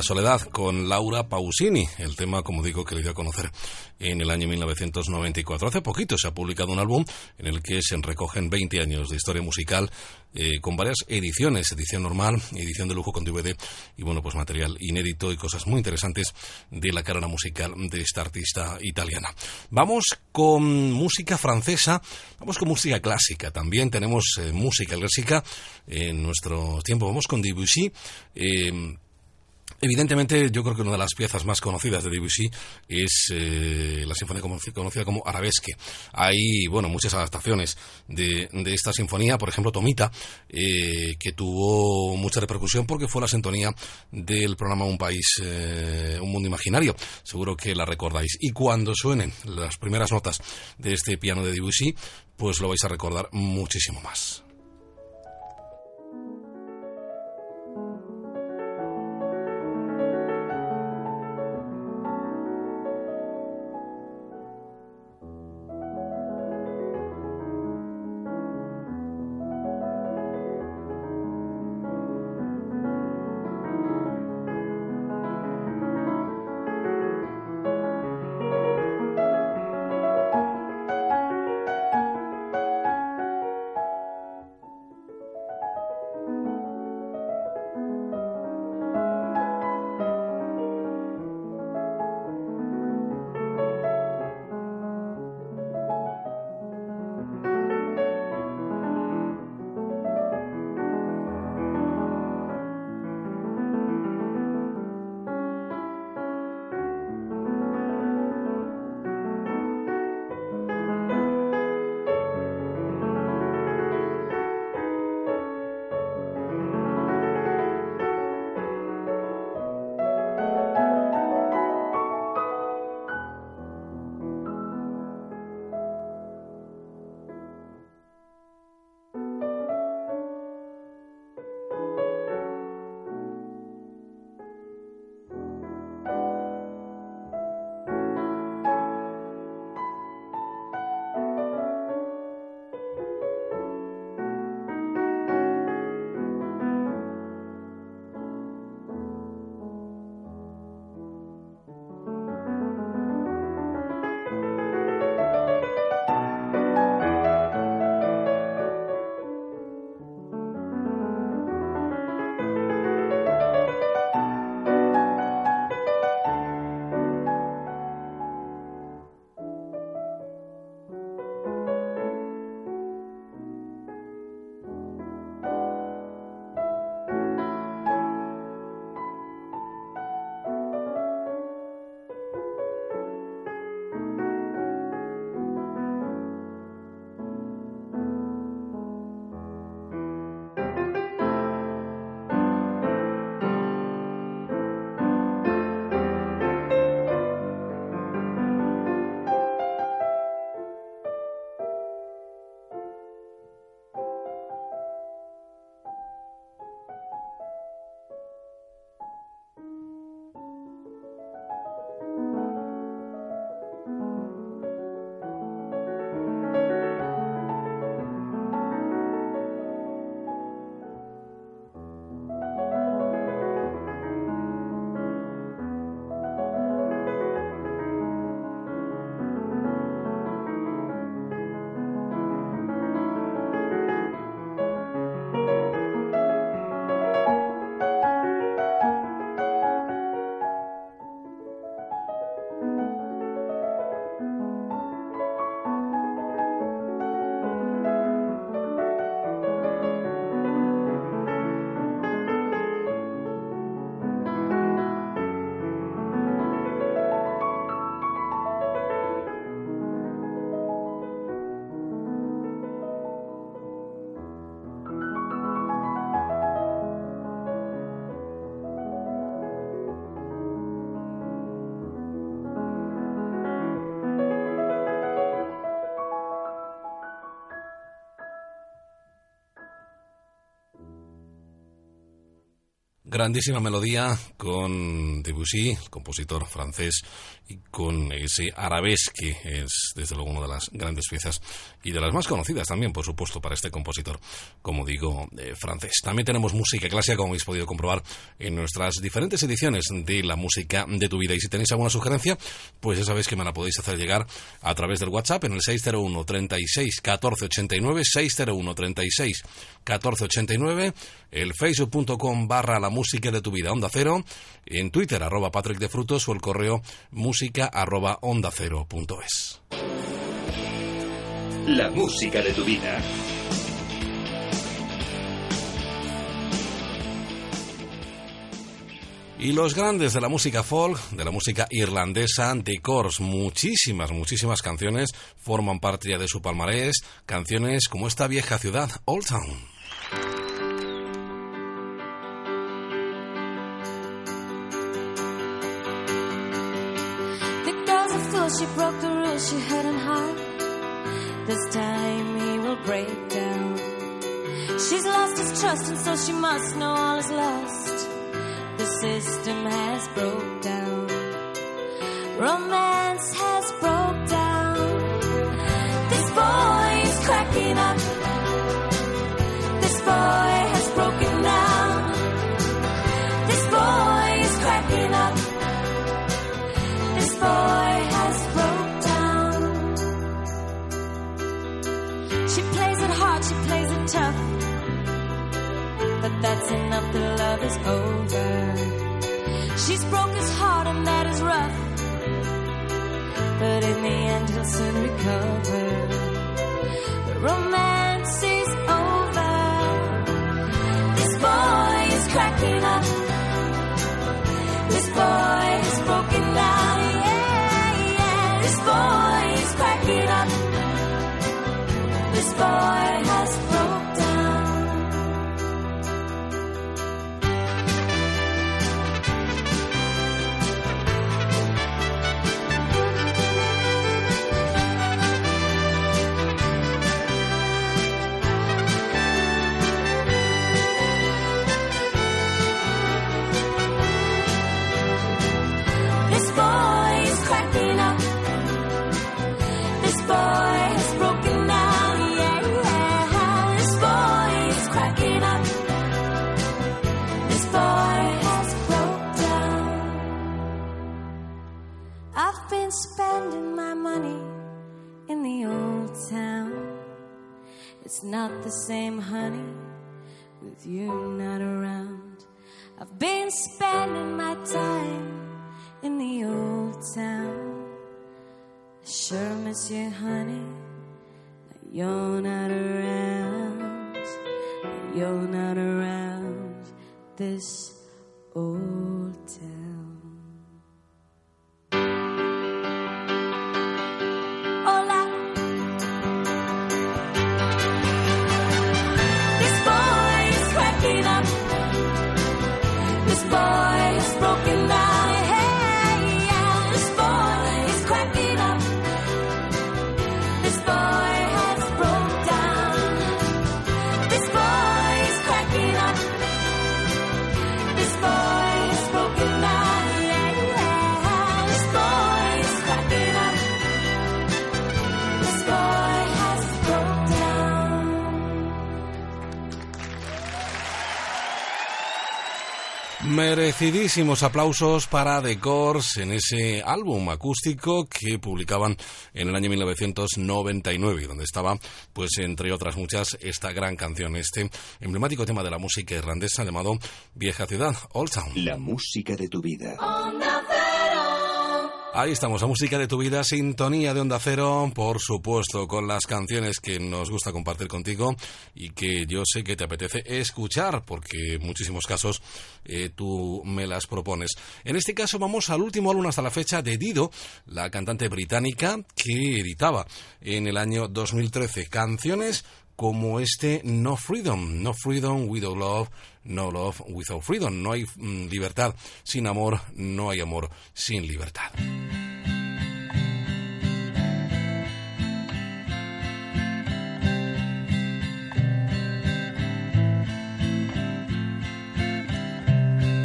soledad con Laura Pausini, el tema, como digo, que le dio a conocer en el año 1994. Hace poquito se ha publicado un álbum en el que se recogen 20 años de historia musical eh, con varias ediciones, edición normal, edición de lujo con DVD y bueno, pues material inédito y cosas muy interesantes de la carrera musical de esta artista italiana. Vamos con música francesa, vamos con música clásica, también tenemos eh, música clásica en nuestro tiempo, vamos con Debussy. eh, Evidentemente, yo creo que una de las piezas más conocidas de Debussy es eh, la sinfonía conocida como Arabesque. Hay, bueno, muchas adaptaciones de, de esta sinfonía, por ejemplo, Tomita, eh, que tuvo mucha repercusión porque fue la sintonía del programa Un País, eh, Un Mundo Imaginario. Seguro que la recordáis. Y cuando suenen las primeras notas de este piano de Debussy, pues lo vais a recordar muchísimo más. Grandísima melodía con Debussy, el compositor francés, y con ese arabés que es desde luego una de las grandes piezas y de las más conocidas también, por supuesto, para este compositor, como digo, eh, francés. También tenemos música clásica, como habéis podido comprobar en nuestras diferentes ediciones de la música de tu vida. Y si tenéis alguna sugerencia, pues ya sabéis que me la podéis hacer llegar a través del WhatsApp en el 601 36 14 89, 601 36 14 89, el facebook.com barra la música de tu vida, onda cero, en Twitter arroba Patrick de Frutos o el correo música arroba onda cero punto es. La música de tu vida. Y los grandes de la música folk, de la música irlandesa, Course, muchísimas, muchísimas canciones forman parte ya de su palmarés, canciones como esta vieja ciudad, Old Town. The girl's a fool, she broke the rules she hadn't hide. This time he will break down. She's lost his trust, and so she must know all is lost. The system has broke down. Romance has broke down. Same, honey, with you not around. I've been spending my time in the old town. I sure miss you, honey. But you're not around. You're not around this old Merecidísimos aplausos para The Course en ese álbum acústico que publicaban en el año 1999 y donde estaba, pues entre otras muchas, esta gran canción, este emblemático tema de la música irlandesa llamado Vieja Ciudad, Old Town. La música de tu vida. Ahí estamos, la música de tu vida, sintonía de Onda Cero, por supuesto, con las canciones que nos gusta compartir contigo y que yo sé que te apetece escuchar, porque en muchísimos casos eh, tú me las propones. En este caso vamos al último álbum hasta la fecha de Dido, la cantante británica que editaba en el año 2013 canciones como este No Freedom, No Freedom Without Love, No Love Without Freedom. No hay mm, libertad sin amor, no hay amor sin libertad.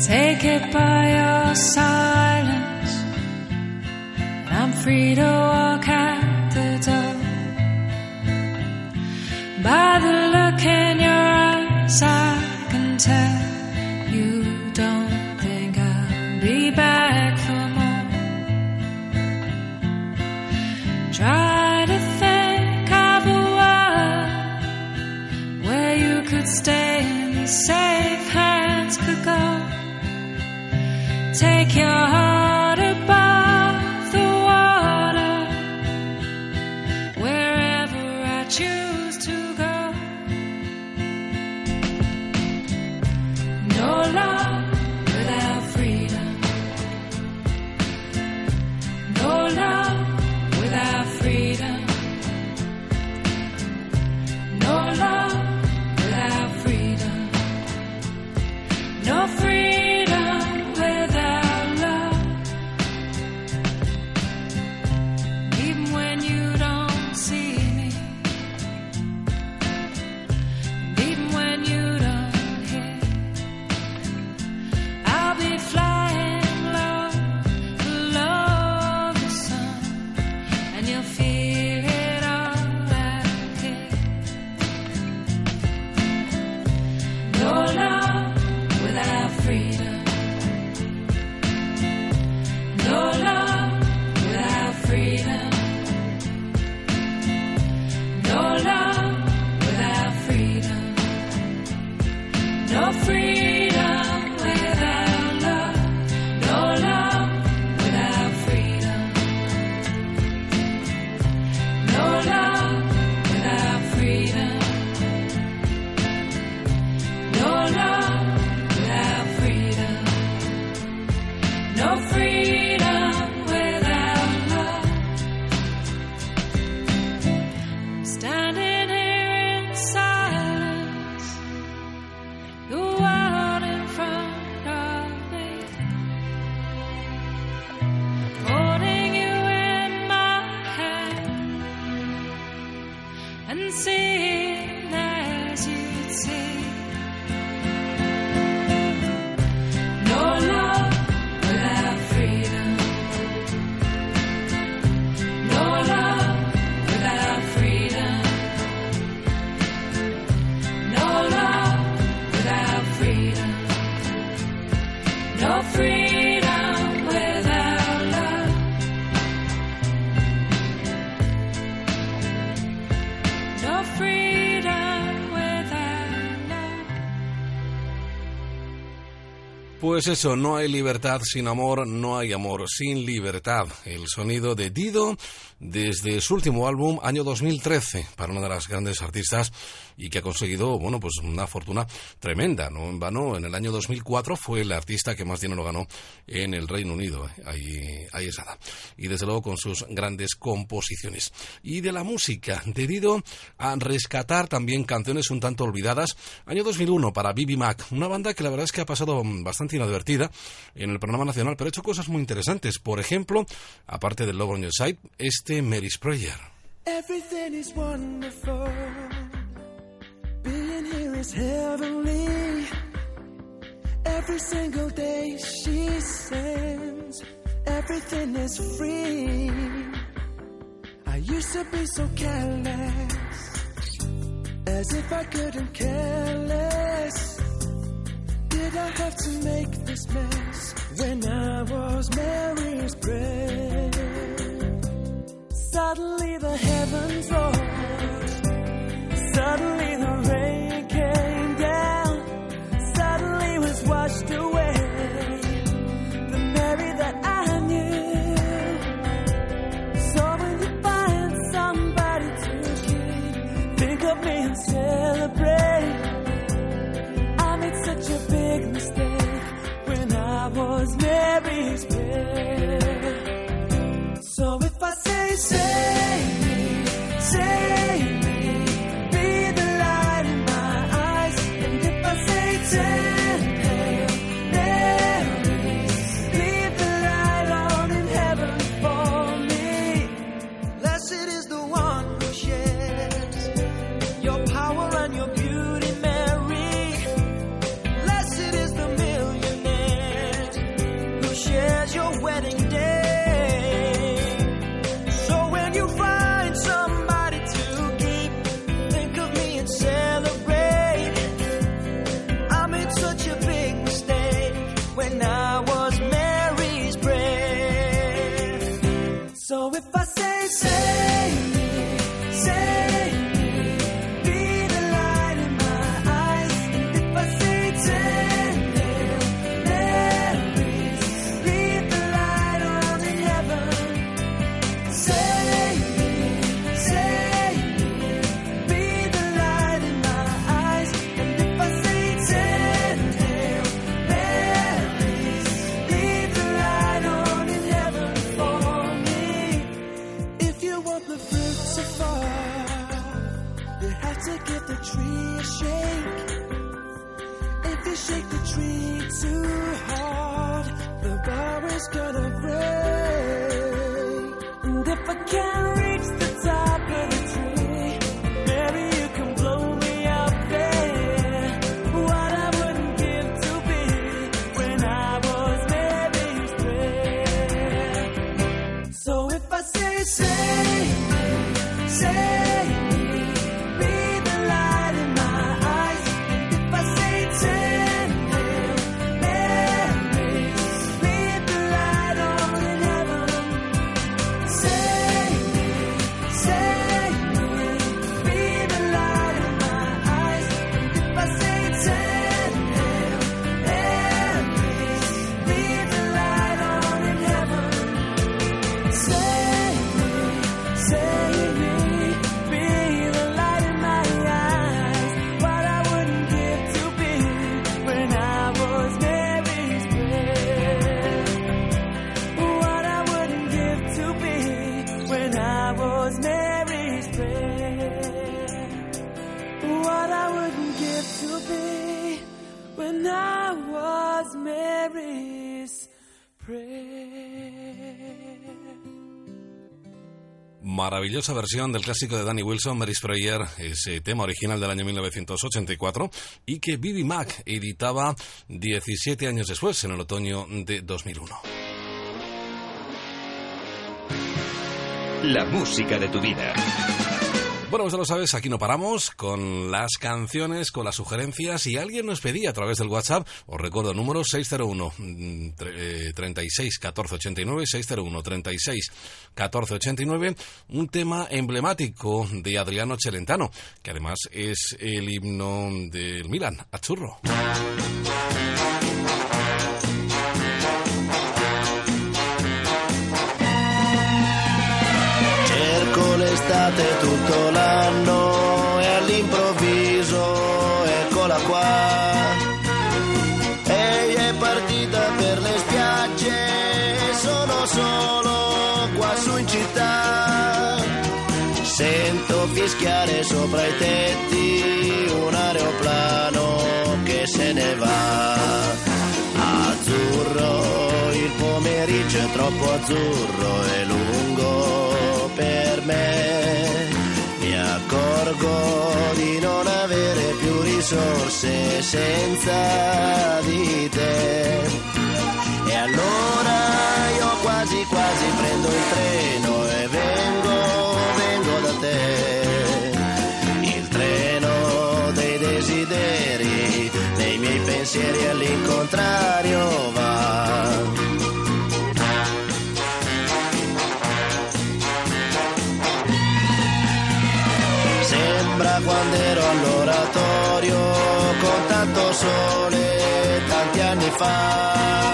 Take it by your silence. I'm free to walk out Pues eso, no hay libertad sin amor, no hay amor sin libertad. El sonido de Dido desde su último álbum, año 2013, para una de las grandes artistas y que ha conseguido, bueno, pues una fortuna tremenda. No en vano, en el año 2004 fue el artista que más dinero ganó en el Reino Unido. Ahí, ahí es nada. Y desde luego con sus grandes composiciones. Y de la música, de Dido a rescatar también canciones un tanto olvidadas. Año 2001 para Bibi Mac, una banda que la verdad es que ha pasado bastante inadvertida en el panorama nacional, pero ha hecho cosas muy interesantes. Por ejemplo, aparte del Love on Your Side, este Mary's Prayer. Everything is wonderful. Is heavenly. Every single day she sings. Everything is free. I used to be so careless. As if I couldn't care less. Did I have to make this mess when I was Mary's prayer? Suddenly the heavens roared. beat too hard, the bar is gonna break. And if I can't when I was Mary's prayer. Maravillosa versión del clásico de Danny Wilson, Mary's Prayer, ese tema original del año 1984 y que Bibi Mac editaba 17 años después, en el otoño de 2001. La música de tu vida. Bueno, pues ya lo sabes, aquí no paramos con las canciones, con las sugerencias. Y alguien nos pedía a través del WhatsApp, os recuerdo, número 601 mm, tre- eh, 36 14 89, 601 36 14 89, un tema emblemático de Adriano Celentano, que además es el himno del Milan, Azzurro. L'estate tutto l'anno e all'improvviso eccola qua. Ehi è partita per le spiagge e sono solo qua su in città. Sento fischiare sopra i tetti un aeroplano che se ne va. Azzurro, il pomeriggio è troppo azzurro e lungo risorse senza di te. E allora io quasi quasi prendo il treno e vengo, vengo da te. Il treno dei desideri, dei miei pensieri all'incontrario va. Tanto sole tanti anni fa.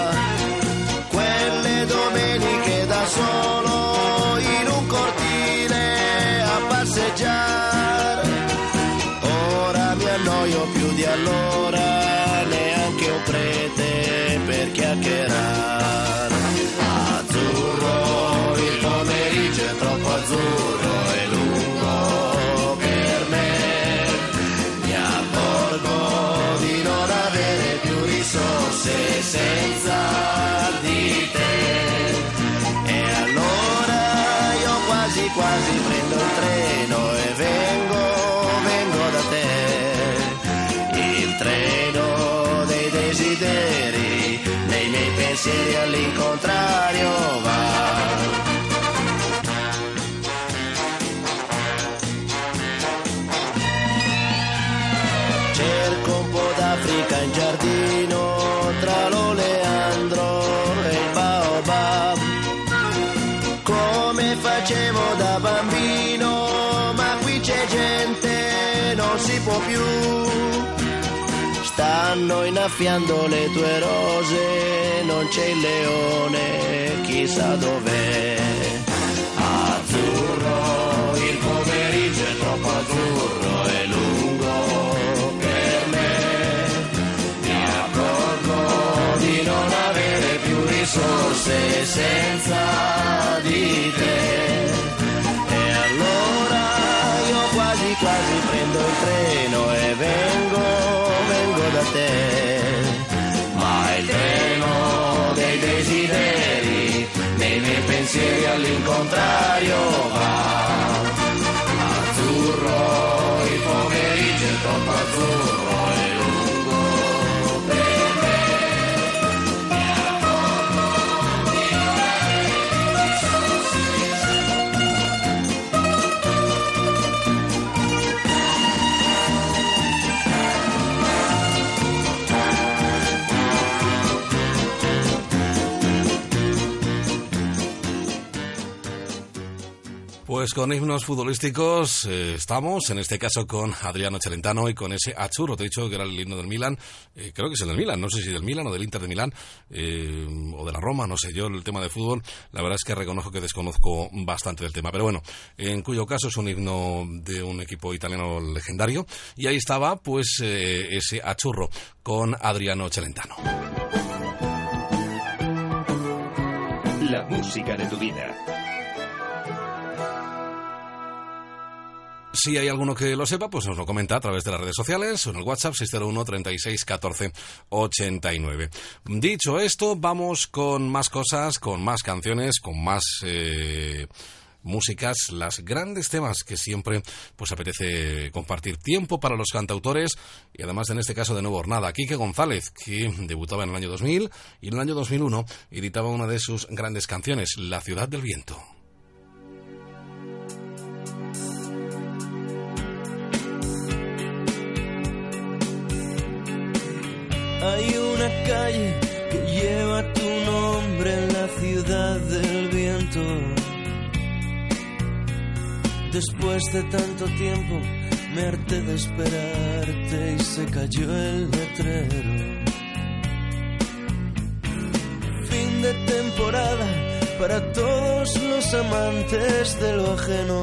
encontrar Stanno innaffiando le tue rose, non c'è il leone, chissà dov'è. Azzurro, il pomeriggio è troppo azzurro e lungo per me. Mi accorgo di non avere più risorse senza di te. si el violín contrario va. Azzurro, il pomeriggio è troppo azzurro. Pues con himnos futbolísticos eh, estamos, en este caso con Adriano Celentano y con ese Azzurro, te he dicho que era el himno del Milan, eh, creo que es el del Milan, no sé si del Milan o del Inter de Milán eh, o de la Roma, no sé, yo el tema de fútbol, la verdad es que reconozco que desconozco bastante del tema, pero bueno, en cuyo caso es un himno de un equipo italiano legendario y ahí estaba pues ese Azzurro con Adriano Celentano. La música de tu vida. Si hay alguno que lo sepa, pues nos lo comenta a través de las redes sociales o en el WhatsApp 601 36 14 89. Dicho esto, vamos con más cosas, con más canciones, con más eh, músicas, las grandes temas que siempre pues apetece compartir tiempo para los cantautores y además en este caso de nuevo Hornada, Quique González, que debutaba en el año 2000 y en el año 2001 editaba una de sus grandes canciones, La ciudad del viento. Hay una calle que lleva tu nombre en la ciudad del viento. Después de tanto tiempo me harté de esperarte y se cayó el letrero. Fin de temporada para todos los amantes de lo ajeno.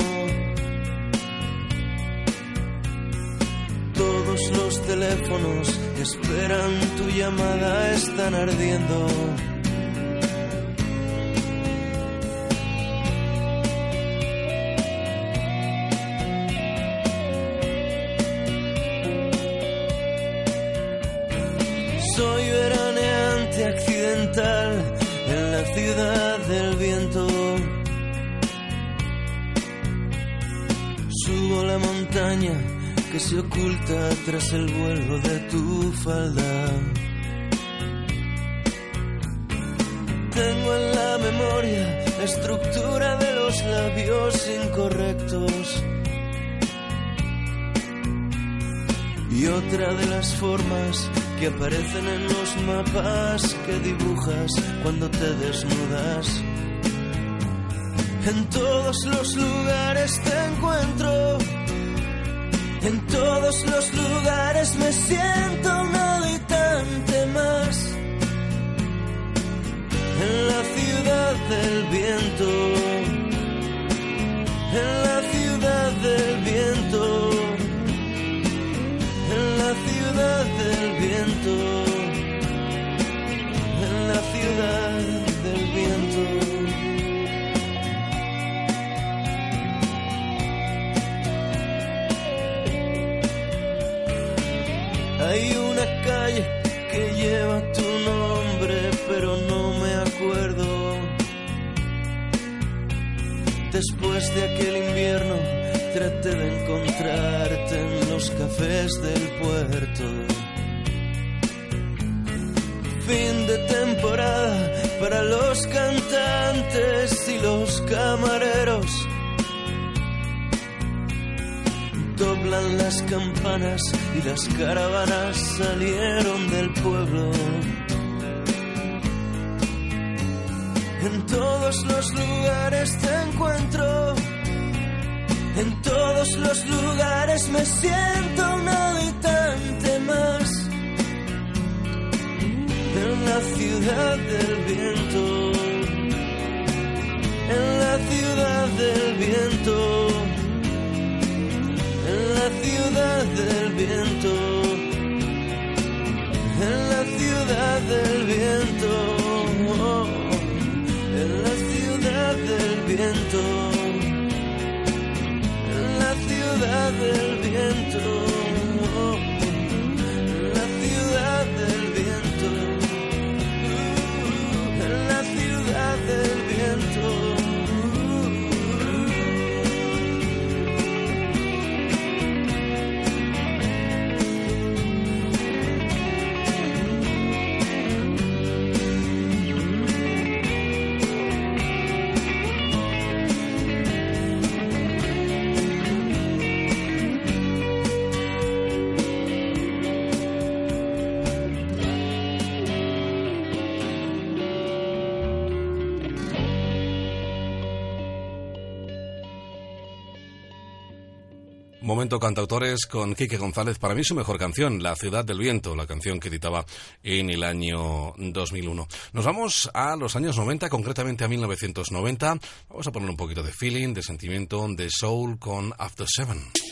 Todos los teléfonos esperan tu llamada están ardiendo. Soy veraneante accidental en la ciudad del viento. Subo la montaña se oculta tras el vuelo de tu falda. Tengo en la memoria la estructura de los labios incorrectos. Y otra de las formas que aparecen en los mapas que dibujas cuando te desnudas. En todos los lugares te encuentro. En todos los lugares me siento un habitante más. En la ciudad del De aquel invierno, traté de encontrarte en los cafés del puerto. Fin de temporada para los cantantes y los camareros. Doblan las campanas y las caravanas salieron del pueblo. En todos los lugares te encuentro. En todos los lugares me siento un habitante más. En la ciudad del viento. En la ciudad del viento. En la ciudad del viento. En la ciudad del viento. La ciudad del viento. cantautores con Quique González. Para mí su mejor canción, La ciudad del viento, la canción que editaba en el año 2001. Nos vamos a los años 90, concretamente a 1990. Vamos a poner un poquito de feeling, de sentimiento, de soul con After Seven.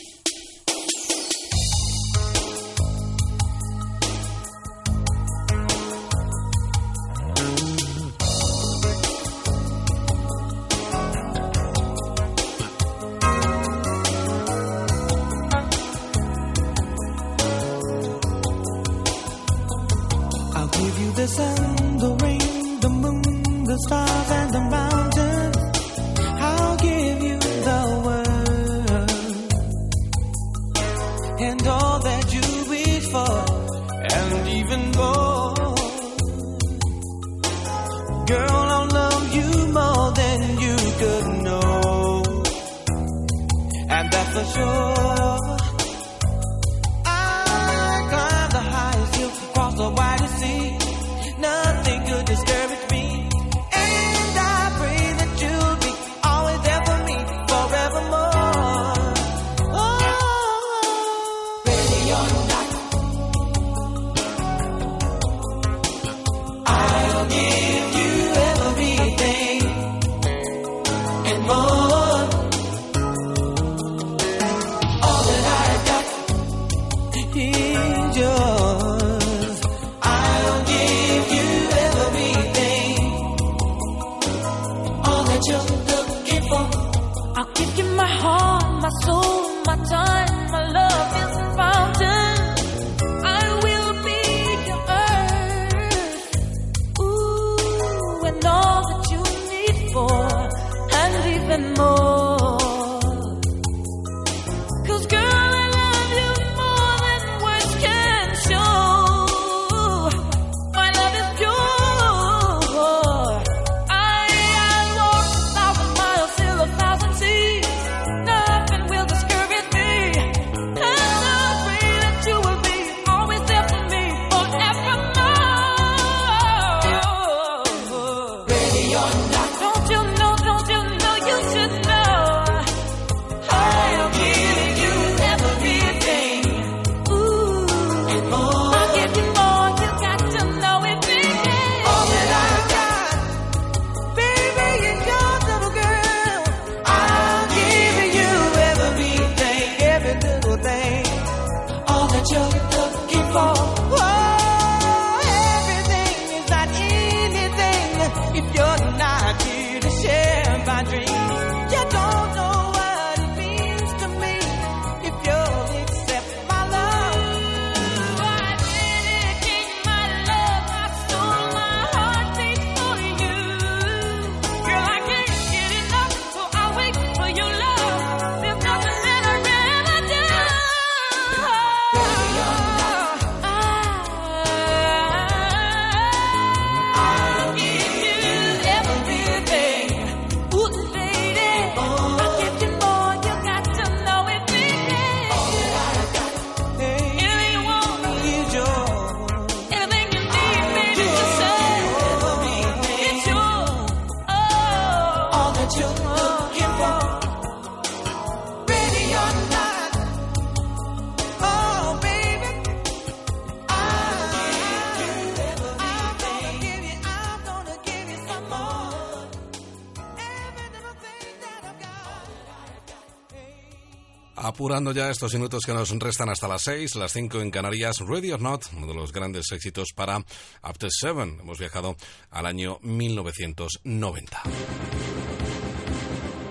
apurando ya estos minutos que nos restan hasta las 6, las 5 en Canarias. Ready or Not, uno de los grandes éxitos para After Seven. Hemos viajado al año 1990.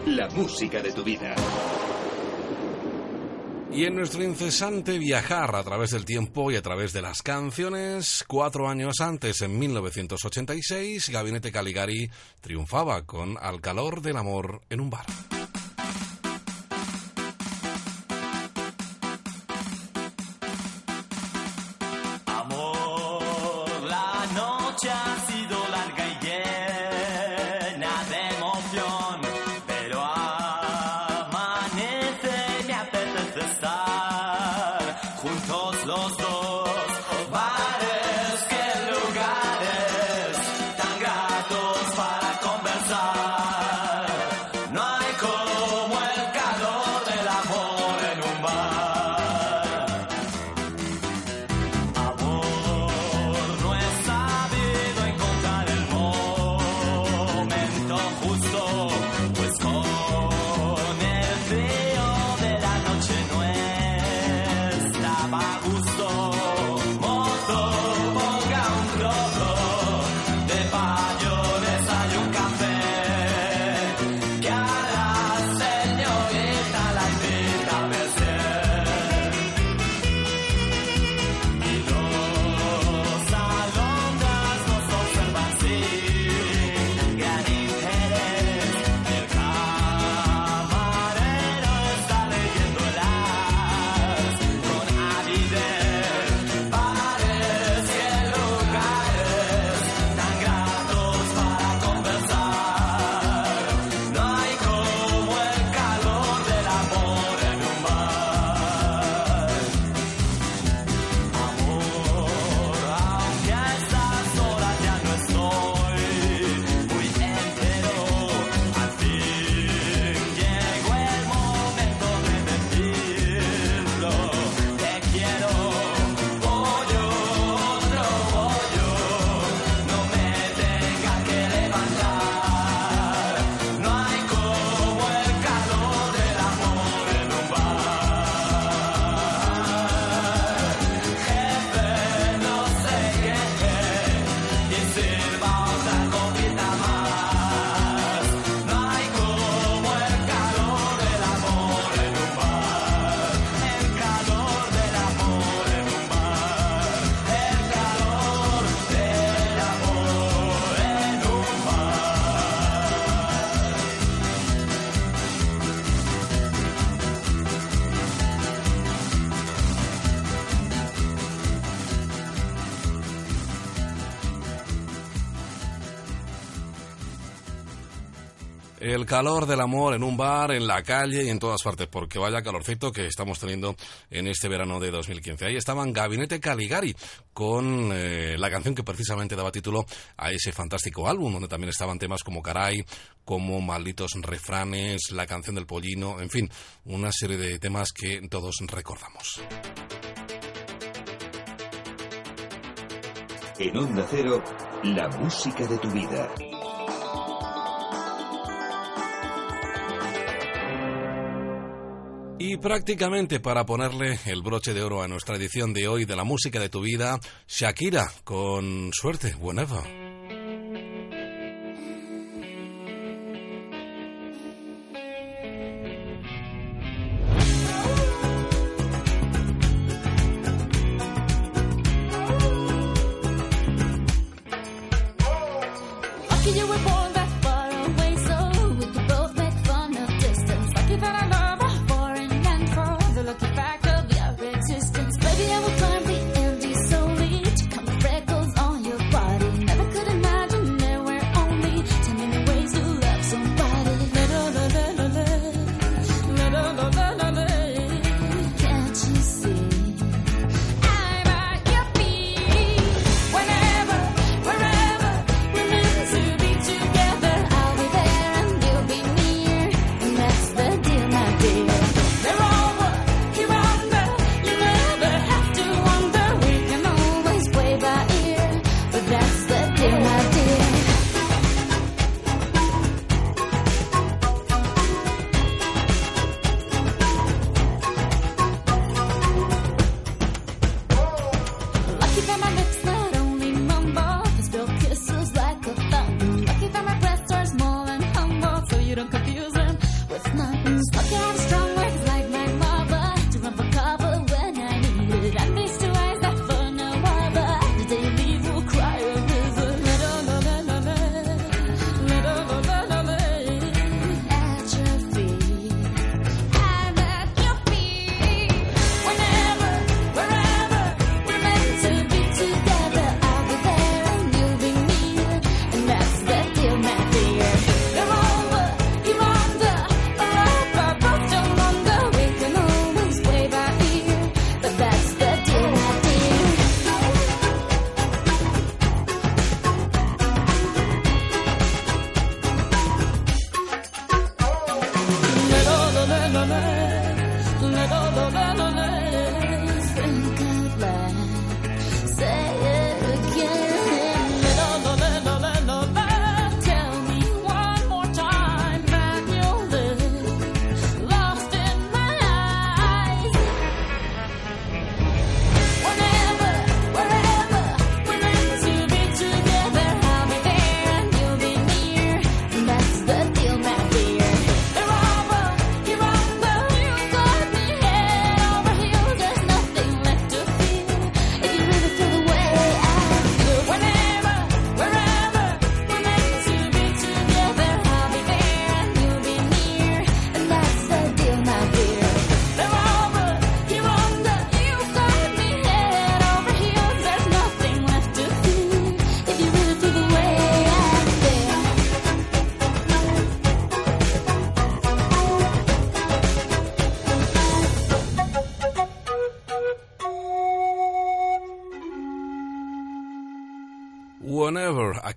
La música de tu vida. Y en nuestro incesante viajar a través del tiempo y a través de las canciones, cuatro años antes, en 1986, Gabinete Caligari triunfaba con Al calor del amor en un bar. los dos. Calor del amor en un bar, en la calle y en todas partes, porque vaya calorcito que estamos teniendo en este verano de 2015. Ahí estaban Gabinete Caligari con eh, la canción que precisamente daba título a ese fantástico álbum, donde también estaban temas como Caray, como Malditos Refranes, la canción del pollino, en fin, una serie de temas que todos recordamos. En Onda Cero, la música de tu vida. Y prácticamente para ponerle el broche de oro a nuestra edición de hoy de la música de tu vida, Shakira, con suerte, whenever.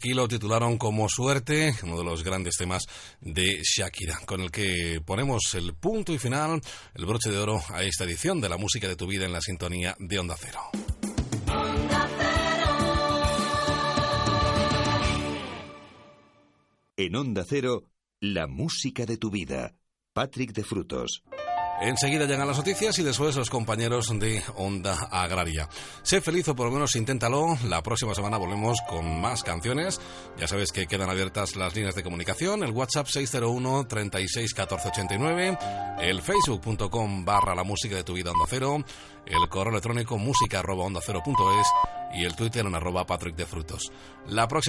Aquí lo titularon como Suerte, uno de los grandes temas de Shakira, con el que ponemos el punto y final, el broche de oro a esta edición de la música de tu vida en la sintonía de Onda Cero. En Onda Cero, la música de tu vida. Patrick de Frutos. Enseguida llegan las noticias y después los compañeros de Onda Agraria. Sé feliz o por lo menos inténtalo. La próxima semana volvemos con más canciones. Ya sabes que quedan abiertas las líneas de comunicación. El WhatsApp 601 36 14 89. El facebook.com barra la música de tu vida Onda Cero. El correo electrónico música arroba onda cero. Y el Twitter en arroba Patrick de Frutos. La próxima